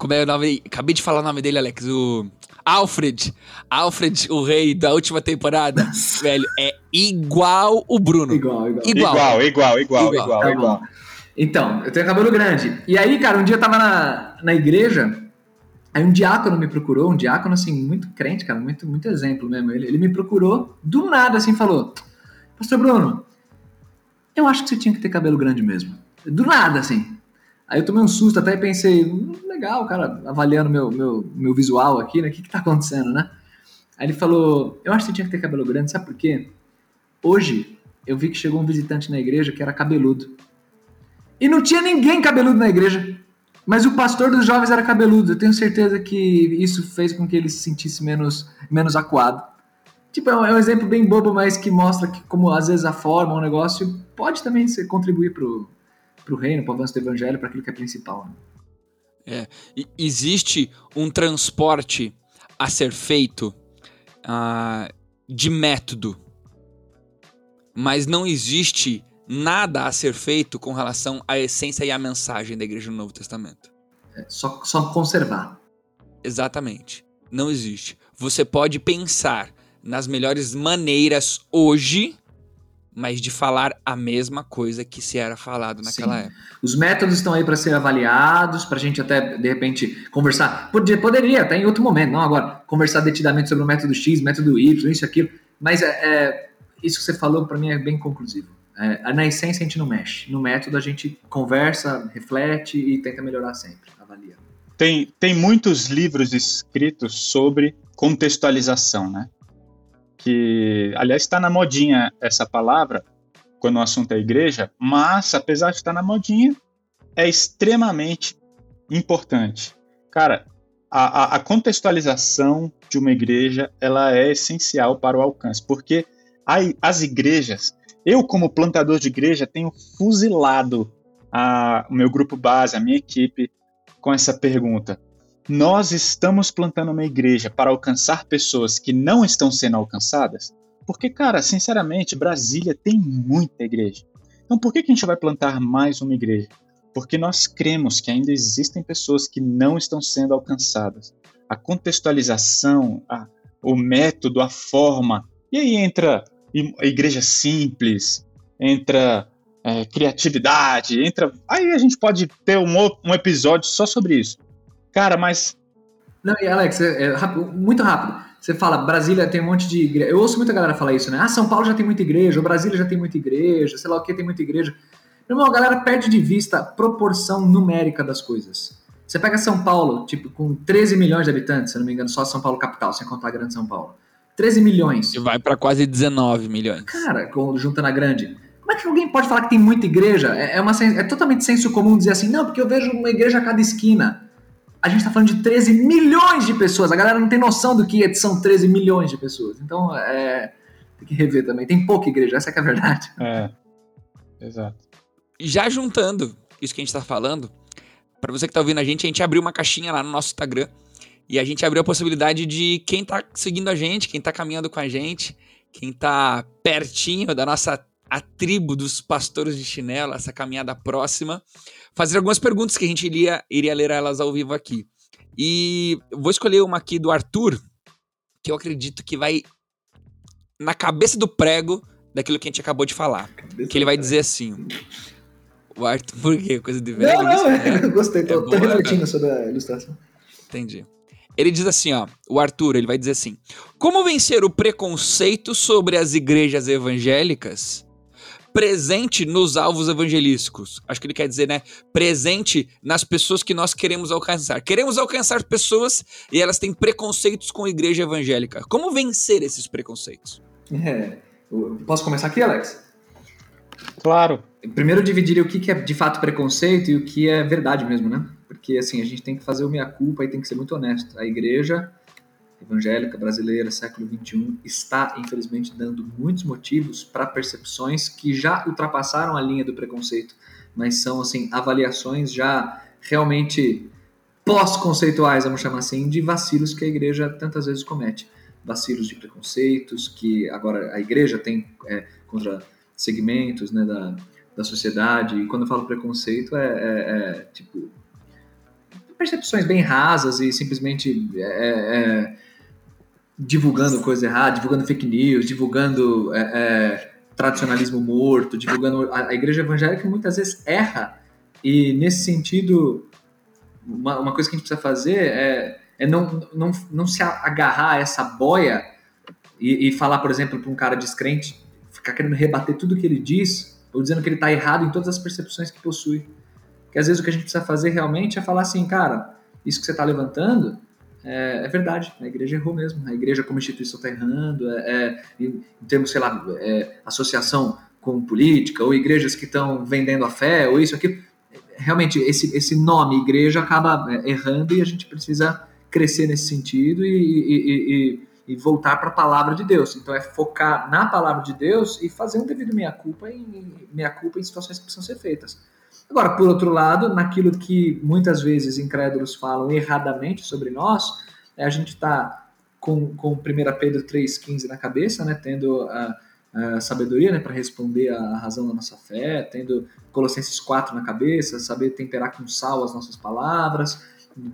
como é o nome? Acabei de falar o nome dele, Alex. O Alfred. Alfred, o rei da última temporada. velho, é igual o Bruno. Igual, igual. Igual, igual, igual, igual. igual, tá igual. Então, eu tenho cabelo grande. E aí, cara, um dia eu tava na, na igreja Aí um diácono me procurou, um diácono, assim, muito crente, cara, muito, muito exemplo mesmo. Ele, ele me procurou, do nada, assim, falou: Pastor Bruno, eu acho que você tinha que ter cabelo grande mesmo. Do nada, assim. Aí eu tomei um susto até pensei: hum, legal, cara, avaliando meu, meu, meu visual aqui, né? O que, que tá acontecendo, né? Aí ele falou: Eu acho que você tinha que ter cabelo grande, sabe por quê? Hoje, eu vi que chegou um visitante na igreja que era cabeludo. E não tinha ninguém cabeludo na igreja. Mas o pastor dos jovens era cabeludo. Eu tenho certeza que isso fez com que ele se sentisse menos, menos acuado. Tipo, é um, é exemplo bem bobo, mas que mostra que como às vezes a forma, um negócio, pode também ser, contribuir pro, pro reino, pro avanço do evangelho, para aquilo que é principal. Né? É, existe um transporte a ser feito uh, de método, mas não existe nada a ser feito com relação à essência e à mensagem da igreja do Novo Testamento. É, só, só conservar. Exatamente. Não existe. Você pode pensar nas melhores maneiras hoje, mas de falar a mesma coisa que se era falado naquela Sim. época. Os métodos estão aí para ser avaliados, para a gente até, de repente, conversar. Podia, poderia, até em outro momento, não agora, conversar detidamente sobre o método X, método Y, isso, aquilo. Mas é, é isso que você falou, para mim, é bem conclusivo. É, na essência, a gente não mexe. No método, a gente conversa, reflete e tenta melhorar sempre, avalia. Tem, tem muitos livros escritos sobre contextualização, né? que, aliás, está na modinha essa palavra, quando o assunto é igreja, mas, apesar de estar na modinha, é extremamente importante. Cara, a, a, contextualização de uma igreja ela é essencial para o alcance, porque as igrejas, eu como plantador de igreja tenho fuzilado a, o meu grupo base, a minha equipe, com essa pergunta: nós estamos plantando uma igreja para alcançar pessoas que não estão sendo alcançadas? Porque, cara, sinceramente, Brasília tem muita igreja. Então, por que, que a gente vai plantar mais uma igreja? Porque nós cremos que ainda existem pessoas que não estão sendo alcançadas. A contextualização, a, o método, a forma. E aí entra igreja simples, entra é, criatividade, entra. Aí a gente pode ter um, um episódio só sobre isso. Cara, mas. Não, e Alex, é, é rápido, muito rápido. Você fala, Brasília tem um monte de igreja. Eu ouço muita galera falar isso, né? Ah, São Paulo já tem muita igreja, Brasília já tem muita igreja, sei lá o que tem muita igreja. Irmão, a galera perde de vista a proporção numérica das coisas. Você pega São Paulo, tipo, com 13 milhões de habitantes, se não me engano, só São Paulo capital, sem contar a grande São Paulo. 13 milhões. E vai para quase 19 milhões. Cara, juntando a grande. Como é que alguém pode falar que tem muita igreja? É, é, uma, é totalmente senso comum dizer assim, não, porque eu vejo uma igreja a cada esquina a gente está falando de 13 milhões de pessoas. A galera não tem noção do que são 13 milhões de pessoas. Então, é, tem que rever também. Tem pouca igreja, essa é, é a verdade. É, exato. Já juntando isso que a gente está falando, para você que está ouvindo a gente, a gente abriu uma caixinha lá no nosso Instagram e a gente abriu a possibilidade de quem está seguindo a gente, quem está caminhando com a gente, quem está pertinho da nossa a tribo dos pastores de chinelo, essa caminhada próxima, fazer algumas perguntas que a gente iria, iria ler elas ao vivo aqui. E vou escolher uma aqui do Arthur, que eu acredito que vai na cabeça do prego daquilo que a gente acabou de falar. Que ele vai dizer assim. O Arthur, por quê? Coisa de velho? Não, não, é, eu gostei, tô, é tô refletindo sobre a ilustração. Entendi. Ele diz assim, ó, o Arthur, ele vai dizer assim: Como vencer o preconceito sobre as igrejas evangélicas presente nos alvos evangelísticos. Acho que ele quer dizer, né? Presente nas pessoas que nós queremos alcançar. Queremos alcançar pessoas e elas têm preconceitos com a igreja evangélica. Como vencer esses preconceitos? É. Posso começar aqui, Alex? Claro. Primeiro dividir o que é de fato preconceito e o que é verdade mesmo, né? Porque assim, a gente tem que fazer o meia-culpa e tem que ser muito honesto. A igreja evangélica brasileira, século XXI, está, infelizmente, dando muitos motivos para percepções que já ultrapassaram a linha do preconceito, mas são, assim, avaliações já realmente pós-conceituais, vamos chamar assim, de vacilos que a igreja tantas vezes comete. Vacilos de preconceitos que agora a igreja tem é, contra segmentos né, da, da sociedade. E quando eu falo preconceito, é, é, é tipo percepções bem rasas e simplesmente é, é, divulgando coisa errada, divulgando fake news, divulgando é, é, tradicionalismo morto, divulgando. A, a, igreja evangélica muitas vezes erra, e nesse sentido, uma, uma coisa que a gente precisa fazer é, é não, não, não se agarrar a essa boia e, e falar, por exemplo, para um cara descrente, ficar querendo rebater tudo que ele diz, ou dizendo que ele está errado em todas as percepções que possui. Que às vezes o que a gente precisa fazer realmente é falar assim, cara, isso que você está levantando é, é, verdade, a igreja errou mesmo. A igreja, como instituição, está errando. É, é, em, termos, sei lá, é, associação com política, ou igrejas que estão vendendo a fé, ou isso aqui. Realmente, esse, esse nome igreja acaba é, errando e a gente precisa crescer nesse sentido e, e, e, e voltar para a palavra de Deus. Então, é focar na palavra de Deus e fazer um devido meia-culpa em, meia-culpa em situações que precisam ser feitas. Agora, por outro lado, naquilo que muitas vezes incrédulos falam erradamente sobre nós, é a gente está com, com 1 Pedro 3,15 na cabeça, né, tendo a, a sabedoria né, para responder à razão da nossa fé, tendo Colossenses 4 na cabeça, saber temperar com sal as nossas palavras,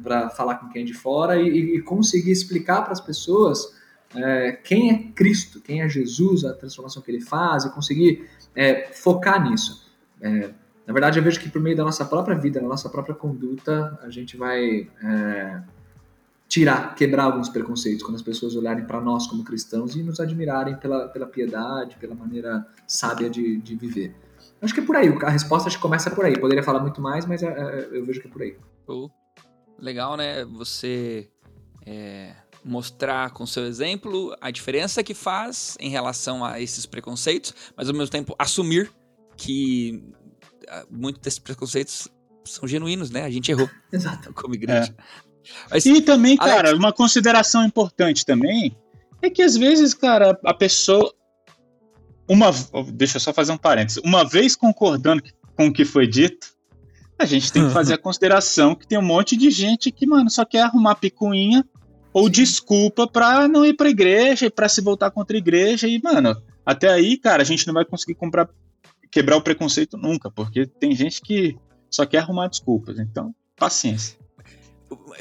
para falar com quem é de fora e, e conseguir explicar para as pessoas é, quem é Cristo, quem é Jesus, a transformação que ele faz, e conseguir é, focar nisso. É, na verdade, eu vejo que por meio da nossa própria vida, da nossa própria conduta, a gente vai é, tirar, quebrar alguns preconceitos, quando as pessoas olharem para nós como cristãos e nos admirarem pela, pela piedade, pela maneira sábia de, de viver. Acho que é por aí, a resposta acho que começa por aí. Poderia falar muito mais, mas é, é, eu vejo que é por aí. Legal, né? Você é, mostrar com seu exemplo a diferença que faz em relação a esses preconceitos, mas ao mesmo tempo assumir que ah, muitos desses preconceitos são genuínos, né? A gente errou. Exato. Como igreja. É. Mas, e também, cara, Alex... uma consideração importante também é que às vezes, cara, a pessoa. Uma, deixa eu só fazer um parênteses. Uma vez concordando com o que foi dito, a gente tem que fazer a consideração que tem um monte de gente que, mano, só quer arrumar picuinha ou desculpa pra não ir pra igreja e pra se voltar contra a igreja. E, mano, até aí, cara, a gente não vai conseguir comprar, quebrar o preconceito nunca, porque tem gente que só quer arrumar desculpas. Então, paciência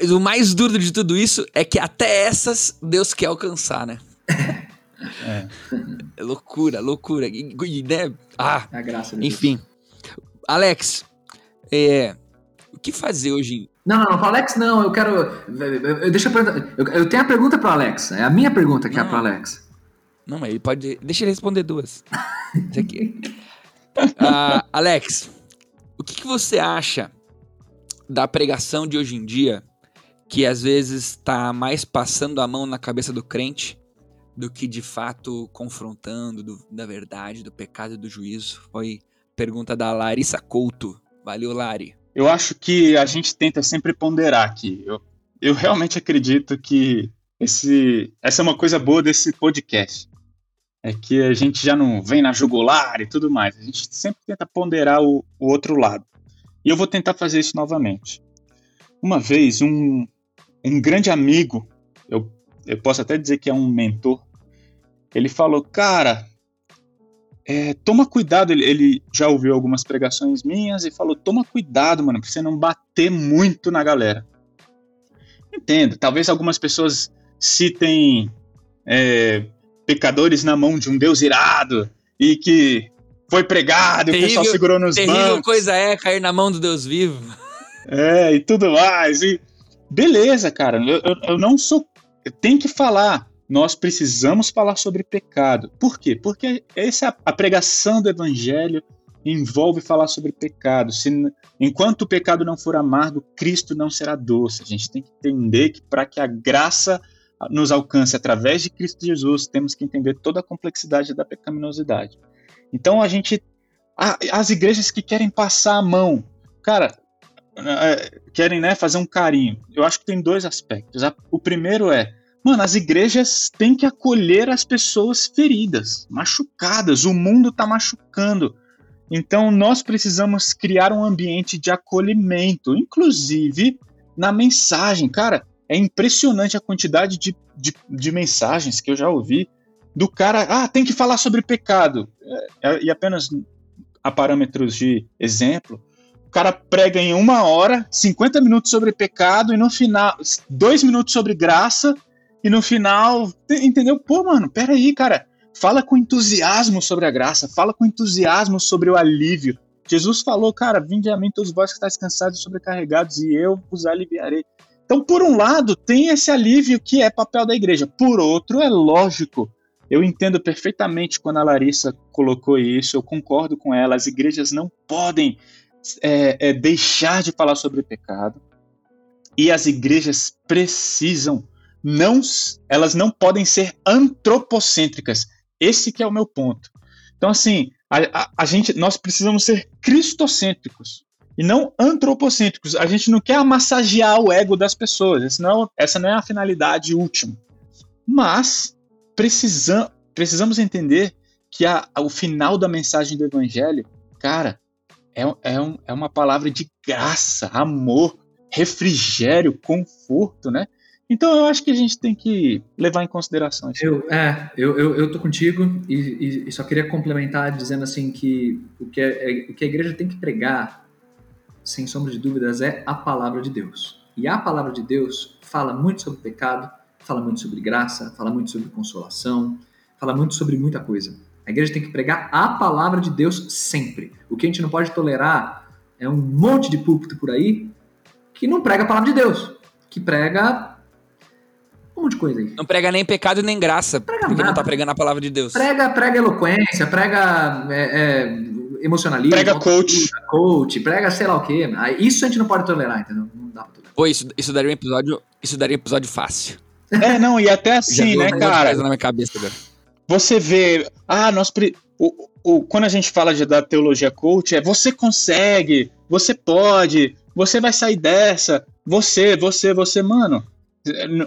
o mais duro de tudo isso é que até essas Deus quer alcançar, né? É. é loucura, loucura. E, e, né? Ah, a graça enfim. Alex, é, o que fazer hoje? Não, não, não, para Alex não, eu quero. Eu, deixa eu, eu, eu tenho a pergunta para Alex. É a minha pergunta que é não, é para Alex. Não, mas ele pode. Deixa ele responder duas. Isso aqui. uh, Alex, o que, que você acha da pregação de hoje em dia, que às vezes está mais passando a mão na cabeça do crente do que de fato confrontando do, da verdade, do pecado e do juízo? Foi pergunta da Larissa Couto. Valeu, Lari. Eu acho que a gente tenta sempre ponderar aqui. Eu, eu realmente acredito que esse, essa é uma coisa boa desse podcast. É que a gente já não vem na jugular e tudo mais. A gente sempre tenta ponderar o, o outro lado. E eu vou tentar fazer isso novamente. Uma vez, um, um grande amigo, eu, eu posso até dizer que é um mentor, ele falou: Cara, é, toma cuidado. Ele, ele, já ouviu algumas pregações minhas e falou: Toma cuidado, mano, pra você não bater muito na galera. Entendo, talvez algumas pessoas citem é, pecadores na mão de um Deus irado e que foi pregado, terrível, o pessoal segurou nos terrível bancos. coisa é cair na mão do Deus vivo. É, e tudo mais. E beleza, cara, eu, eu, eu não sou. Tem que falar. Nós precisamos falar sobre pecado. Por quê? Porque essa a pregação do evangelho envolve falar sobre pecado. Se, enquanto o pecado não for amargo, Cristo não será doce. A gente tem que entender que para que a graça nos alcance através de Cristo Jesus, temos que entender toda a complexidade da pecaminosidade. Então a gente. as igrejas que querem passar a mão, cara, é, querem né, fazer um carinho. Eu acho que tem dois aspectos. O primeiro é, mano, as igrejas têm que acolher as pessoas feridas, machucadas. O mundo está machucando. Então nós precisamos criar um ambiente de acolhimento, inclusive na mensagem. Cara, é impressionante a quantidade de, de, de mensagens que eu já ouvi do cara, ah, tem que falar sobre pecado. É, é, e apenas a parâmetros de exemplo, o cara prega em uma hora, 50 minutos sobre pecado, e no final, dois minutos sobre graça, e no final, entendeu? Pô, mano, peraí, cara, fala com entusiasmo sobre a graça, fala com entusiasmo sobre o alívio. Jesus falou, cara, vinde a mim todos vós que estáis cansados e sobrecarregados, e eu vos aliviarei. Então, por um lado, tem esse alívio que é papel da igreja. Por outro, é lógico eu entendo perfeitamente quando a Larissa colocou isso, eu concordo com ela. As igrejas não podem é, é, deixar de falar sobre pecado e as igrejas precisam não, elas não podem ser antropocêntricas. Esse que é o meu ponto. Então, assim, A, a, a gente, nós precisamos ser cristocêntricos e não antropocêntricos. A gente não quer massagear o ego das pessoas. Essa não é, essa não é a finalidade última. Mas precisam, precisamos entender que a, o final da mensagem do evangelho, cara, é, é, um, é uma palavra de graça, amor, refrigério, conforto, né? Então eu acho que a gente tem que levar em consideração isso. Eu, é, eu, eu, eu tô contigo e, e, só queria complementar dizendo assim que o que, é, é, o que a igreja tem que pregar, sem sombra de dúvidas, é a palavra de Deus. E a palavra de Deus fala muito sobre pecado, fala muito sobre graça, fala muito sobre consolação, fala muito sobre muita coisa. A igreja tem que pregar a palavra de Deus sempre. O que a gente não pode tolerar é um monte de púlpito por aí que não prega a palavra de Deus, que prega um monte de coisa aí. Não prega nem pecado nem graça, prega porque nada. não tá pregando a palavra de Deus. Prega, prega eloquência, prega é, é, emocionalismo. Prega coach. Coach, prega sei lá o quê. Isso a gente não pode tolerar, entendeu? Não dá pra tolerar. Pô, isso, isso daria um episódio, isso daria um episódio fácil. É, não, e até assim, né, cara? Na minha cabeça, cara. Você vê, ah, nós o, o, quando a gente fala de, da teologia coach, é você consegue, você pode, você vai sair dessa, você, você, você, mano.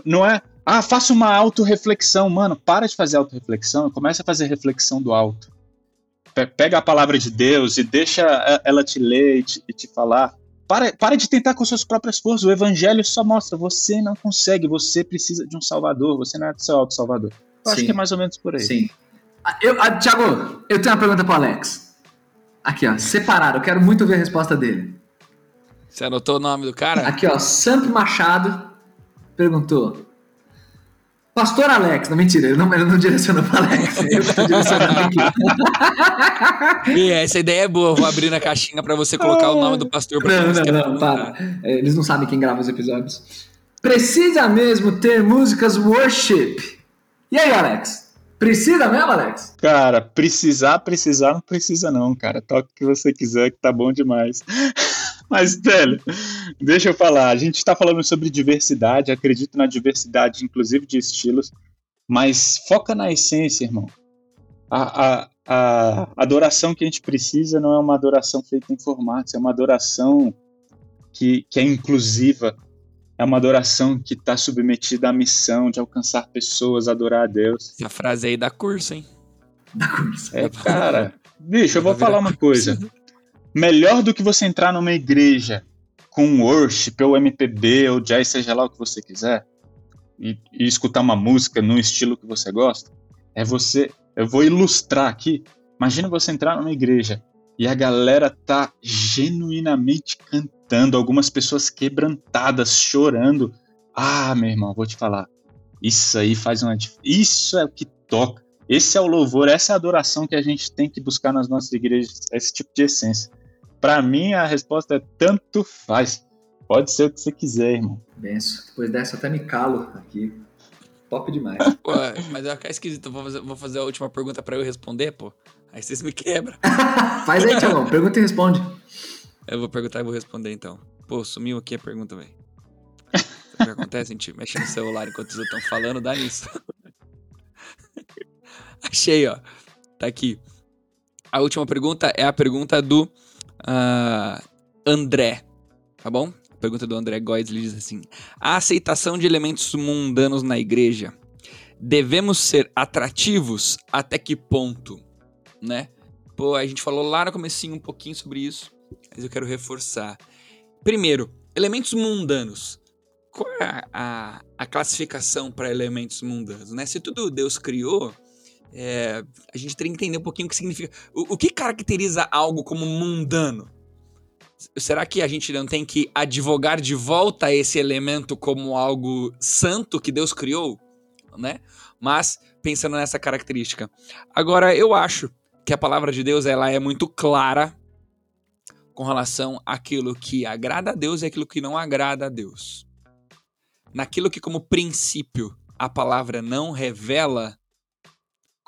Não é, ah, faça uma autorreflexão. Mano, para de fazer autorreflexão e começa a fazer reflexão do alto. Pega a palavra de Deus e deixa ela te ler e te, e te falar. Para, para de tentar com suas próprias forças. O evangelho só mostra, você não consegue, você precisa de um salvador, você não é do seu auto-salvador. Eu Sim. acho que é mais ou menos por aí. Sim. Ah, eu, ah, Tiago, eu tenho uma pergunta para Alex. Aqui, ó, separado. Eu quero muito ver a resposta dele. Você anotou o nome do cara? Aqui, ó, Samp Machado perguntou: Pastor Alex, não mentira, ele não, ele não direcionou para Alex, eu estou direcionando aqui. e essa ideia é boa, vou abrir na caixinha para você colocar o nome do pastor. Pra não, não, não, para. É, eles não sabem quem grava os episódios. Precisa mesmo ter músicas worship. E aí, Alex? Precisa mesmo, Alex? Cara, precisar, precisar, não precisa não, cara. Toca o que você quiser, que tá bom demais. Mas, velho, deixa eu falar. A gente está falando sobre diversidade, acredito na diversidade, inclusive de estilos, mas foca na essência, irmão. A, a, a adoração que a gente precisa não é uma adoração feita em formatos, é uma adoração que, que é inclusiva, é uma adoração que está submetida à missão de alcançar pessoas, adorar a Deus. Essa frase aí da curso, hein? Da curso. É, cara. Bicho, eu vou falar uma coisa melhor do que você entrar numa igreja com worship ou MPB ou jazz, seja lá o que você quiser, e, e escutar uma música no estilo que você gosta, é você. Eu vou ilustrar aqui. Imagina você entrar numa igreja e a galera tá genuinamente cantando, algumas pessoas quebrantadas, chorando. Ah, meu irmão, vou te falar. Isso aí faz uma Isso é o que toca. Esse é o louvor, essa é a adoração que a gente tem que buscar nas nossas igrejas, esse tipo de essência. Para mim, a resposta é tanto faz. Pode ser o que você quiser, irmão. Benção. Depois dessa, até me calo aqui. Top demais. Pô, mas é esquisito. Vou fazer, vou fazer a última pergunta para eu responder, pô. Aí vocês me quebram. Faz aí, Tiagão. Pergunta e responde. Eu vou perguntar e vou responder então. Pô, sumiu aqui a pergunta, velho. O que acontece? A gente mexe no celular enquanto os outros estão falando, dá nisso. Achei, ó. Tá aqui. A última pergunta é a pergunta do uh, André, tá bom? pergunta do André Góes, ele diz assim: A aceitação de elementos mundanos na igreja. Devemos ser atrativos até que ponto, né? Pô, a gente falou lá no comecinho um pouquinho sobre isso, mas eu quero reforçar. Primeiro, elementos mundanos. Qual é a, a, a classificação para elementos mundanos, né? Se tudo Deus criou, é, a gente tem que entender um pouquinho o que significa. O, o, que caracteriza algo como mundano? Será que a gente não tem que advogar de volta esse elemento como algo santo que Deus criou? Né? Mas pensando nessa característica. Agora, eu acho que a palavra de Deus ela é muito clara com relação àquilo que agrada a Deus e aquilo que não agrada a Deus. Naquilo que, como princípio, a palavra não revela,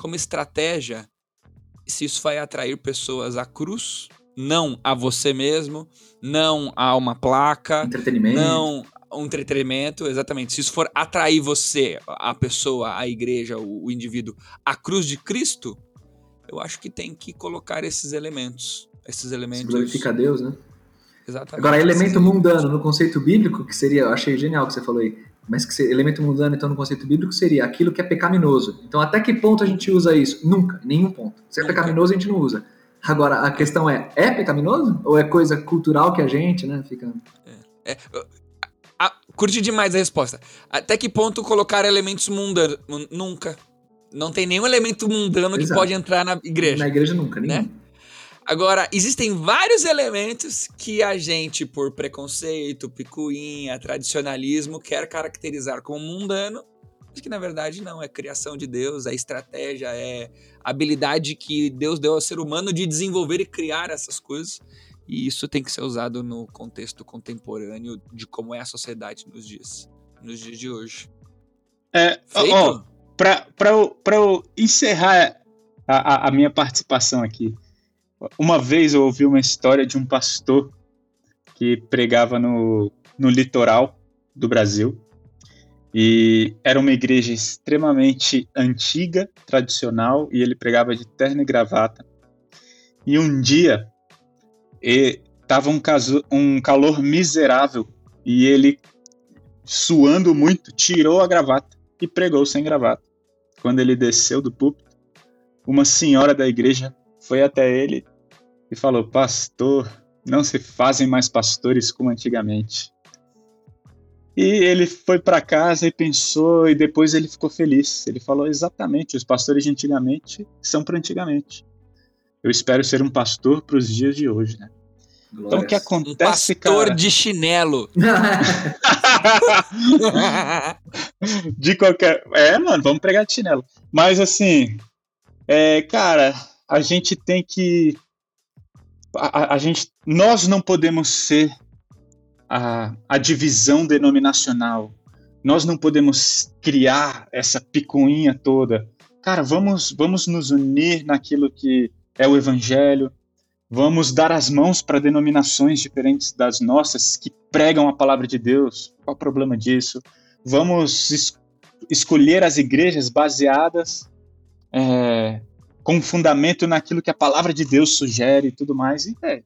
como estratégia se isso vai atrair pessoas à cruz, não a você mesmo, não a uma placa, entretenimento. não um entretenimento, exatamente. Se isso for atrair você, a pessoa, a igreja, o, o indivíduo, à cruz de Cristo, eu acho que tem que colocar esses elementos. Esses elementos. Se glorifica a Deus, né? Exatamente. Agora, elemento mundano no conceito bíblico, que seria, eu achei genial o que você falou aí, mas que elemento mundano, então, no conceito bíblico, seria aquilo que é pecaminoso. Então, até que ponto a gente usa isso? Nunca, nenhum ponto. Se é pecaminoso, a gente não usa. Agora, a questão é, é pecaminoso? Ou é coisa cultural que a gente, né, fica... É, é, a, curti demais a resposta. Até que ponto colocar elementos mundanos? Nunca. Não tem nenhum elemento mundano Exato. que pode entrar na igreja. Na igreja nunca, nenhum. Né? Agora, existem vários elementos que a gente, por preconceito, picuinha, tradicionalismo, quer caracterizar como mundano, mas que na verdade não, é criação de Deus, é estratégia, é habilidade que Deus deu ao ser humano de desenvolver e criar essas coisas. E isso tem que ser usado no contexto contemporâneo de como é a sociedade nos dias, nos dias de hoje. É, Feito? para eu encerrar a, a minha participação aqui, uma vez eu ouvi uma história de um pastor que pregava no, no litoral do Brasil. E era uma igreja extremamente antiga, tradicional, e ele pregava de terno e gravata. E um dia estava um, um calor miserável e ele, suando muito, tirou a gravata e pregou sem gravata. Quando ele desceu do púlpito, uma senhora da igreja foi até ele e falou: Pastor, não se fazem mais pastores como antigamente. E ele foi para casa e pensou, e depois ele ficou feliz. Ele falou: Exatamente, os pastores de antigamente são para antigamente. Eu espero ser um pastor para os dias de hoje, né? Glórias. Então o que acontece, um pastor cara... de chinelo. de qualquer. É, mano, vamos pregar de chinelo. Mas assim, é, cara, a gente tem que a, a gente, nós não podemos ser a, a divisão denominacional. Nós não podemos criar essa picuinha toda. Cara, vamos, vamos nos unir naquilo que é o evangelho. Vamos dar as mãos para denominações diferentes das nossas que pregam a palavra de Deus. Qual o problema disso? Vamos es escolher as igrejas baseadas é, com fundamento naquilo que a palavra de Deus sugere e tudo mais. E é,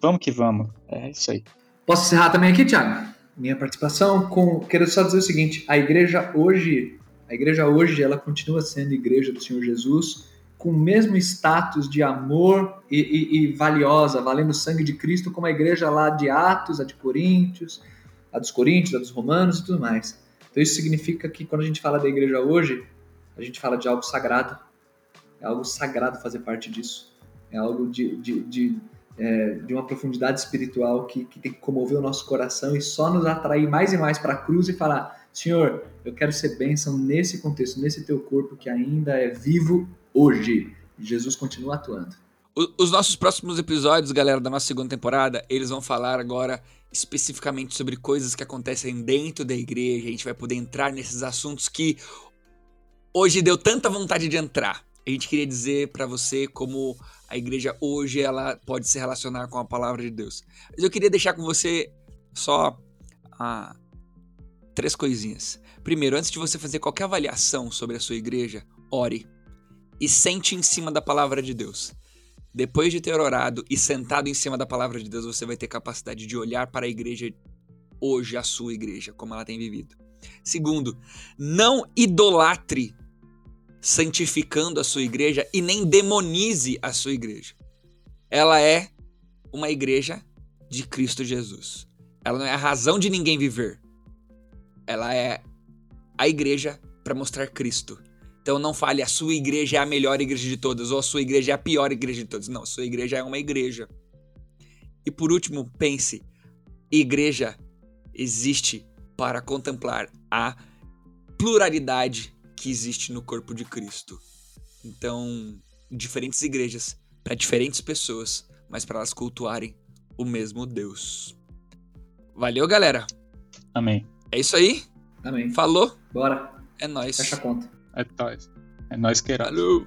vamos que vamos. É isso aí. Posso encerrar também aqui, Tiago? Minha participação com. Quero só dizer o seguinte: a igreja hoje, a igreja hoje, ela continua sendo igreja do Senhor Jesus, com o mesmo status de amor e, e, e valiosa, valendo o sangue de Cristo, como a igreja lá de Atos, a de Coríntios, a dos Coríntios, a dos Romanos e tudo mais. Então isso significa que quando a gente fala da igreja hoje, a gente fala de algo sagrado, é algo sagrado fazer parte disso. É algo de, de, de, é, de uma profundidade espiritual que, que tem que comover o nosso coração e só nos atrair mais e mais para a cruz e falar: Senhor, eu quero ser bênção nesse contexto, nesse teu corpo que ainda é vivo hoje. Jesus continua atuando. Os nossos próximos episódios, galera, da nossa segunda temporada, eles vão falar agora especificamente sobre coisas que acontecem dentro da igreja. A gente vai poder entrar nesses assuntos que hoje deu tanta vontade de entrar a gente queria dizer para você como a igreja hoje ela pode se relacionar com a palavra de Deus. Mas eu queria deixar com você só ah, três coisinhas. Primeiro, antes de você fazer qualquer avaliação sobre a sua igreja, ore e sente em cima da palavra de Deus. Depois de ter orado e sentado em cima da palavra de Deus, você vai ter capacidade de olhar para a igreja hoje, a sua igreja, como ela tem vivido. Segundo, não idolatre santificando a sua igreja e nem demonize a sua igreja. Ela é uma igreja de Cristo Jesus. Ela não é a razão de ninguém viver. Ela é a igreja para mostrar Cristo. Então não fale a sua igreja é a melhor igreja de todas ou a sua igreja é a pior igreja de todas. Não, a sua igreja é uma igreja. E por último, pense: igreja existe para contemplar a pluralidade que existe no corpo de Cristo. Então, diferentes igrejas para diferentes pessoas, mas para elas cultuarem o mesmo Deus. Valeu, galera. Amém. É isso aí? Amém. Falou? Bora. É nós. Fecha a conta. É nóis. É nóis que Falou.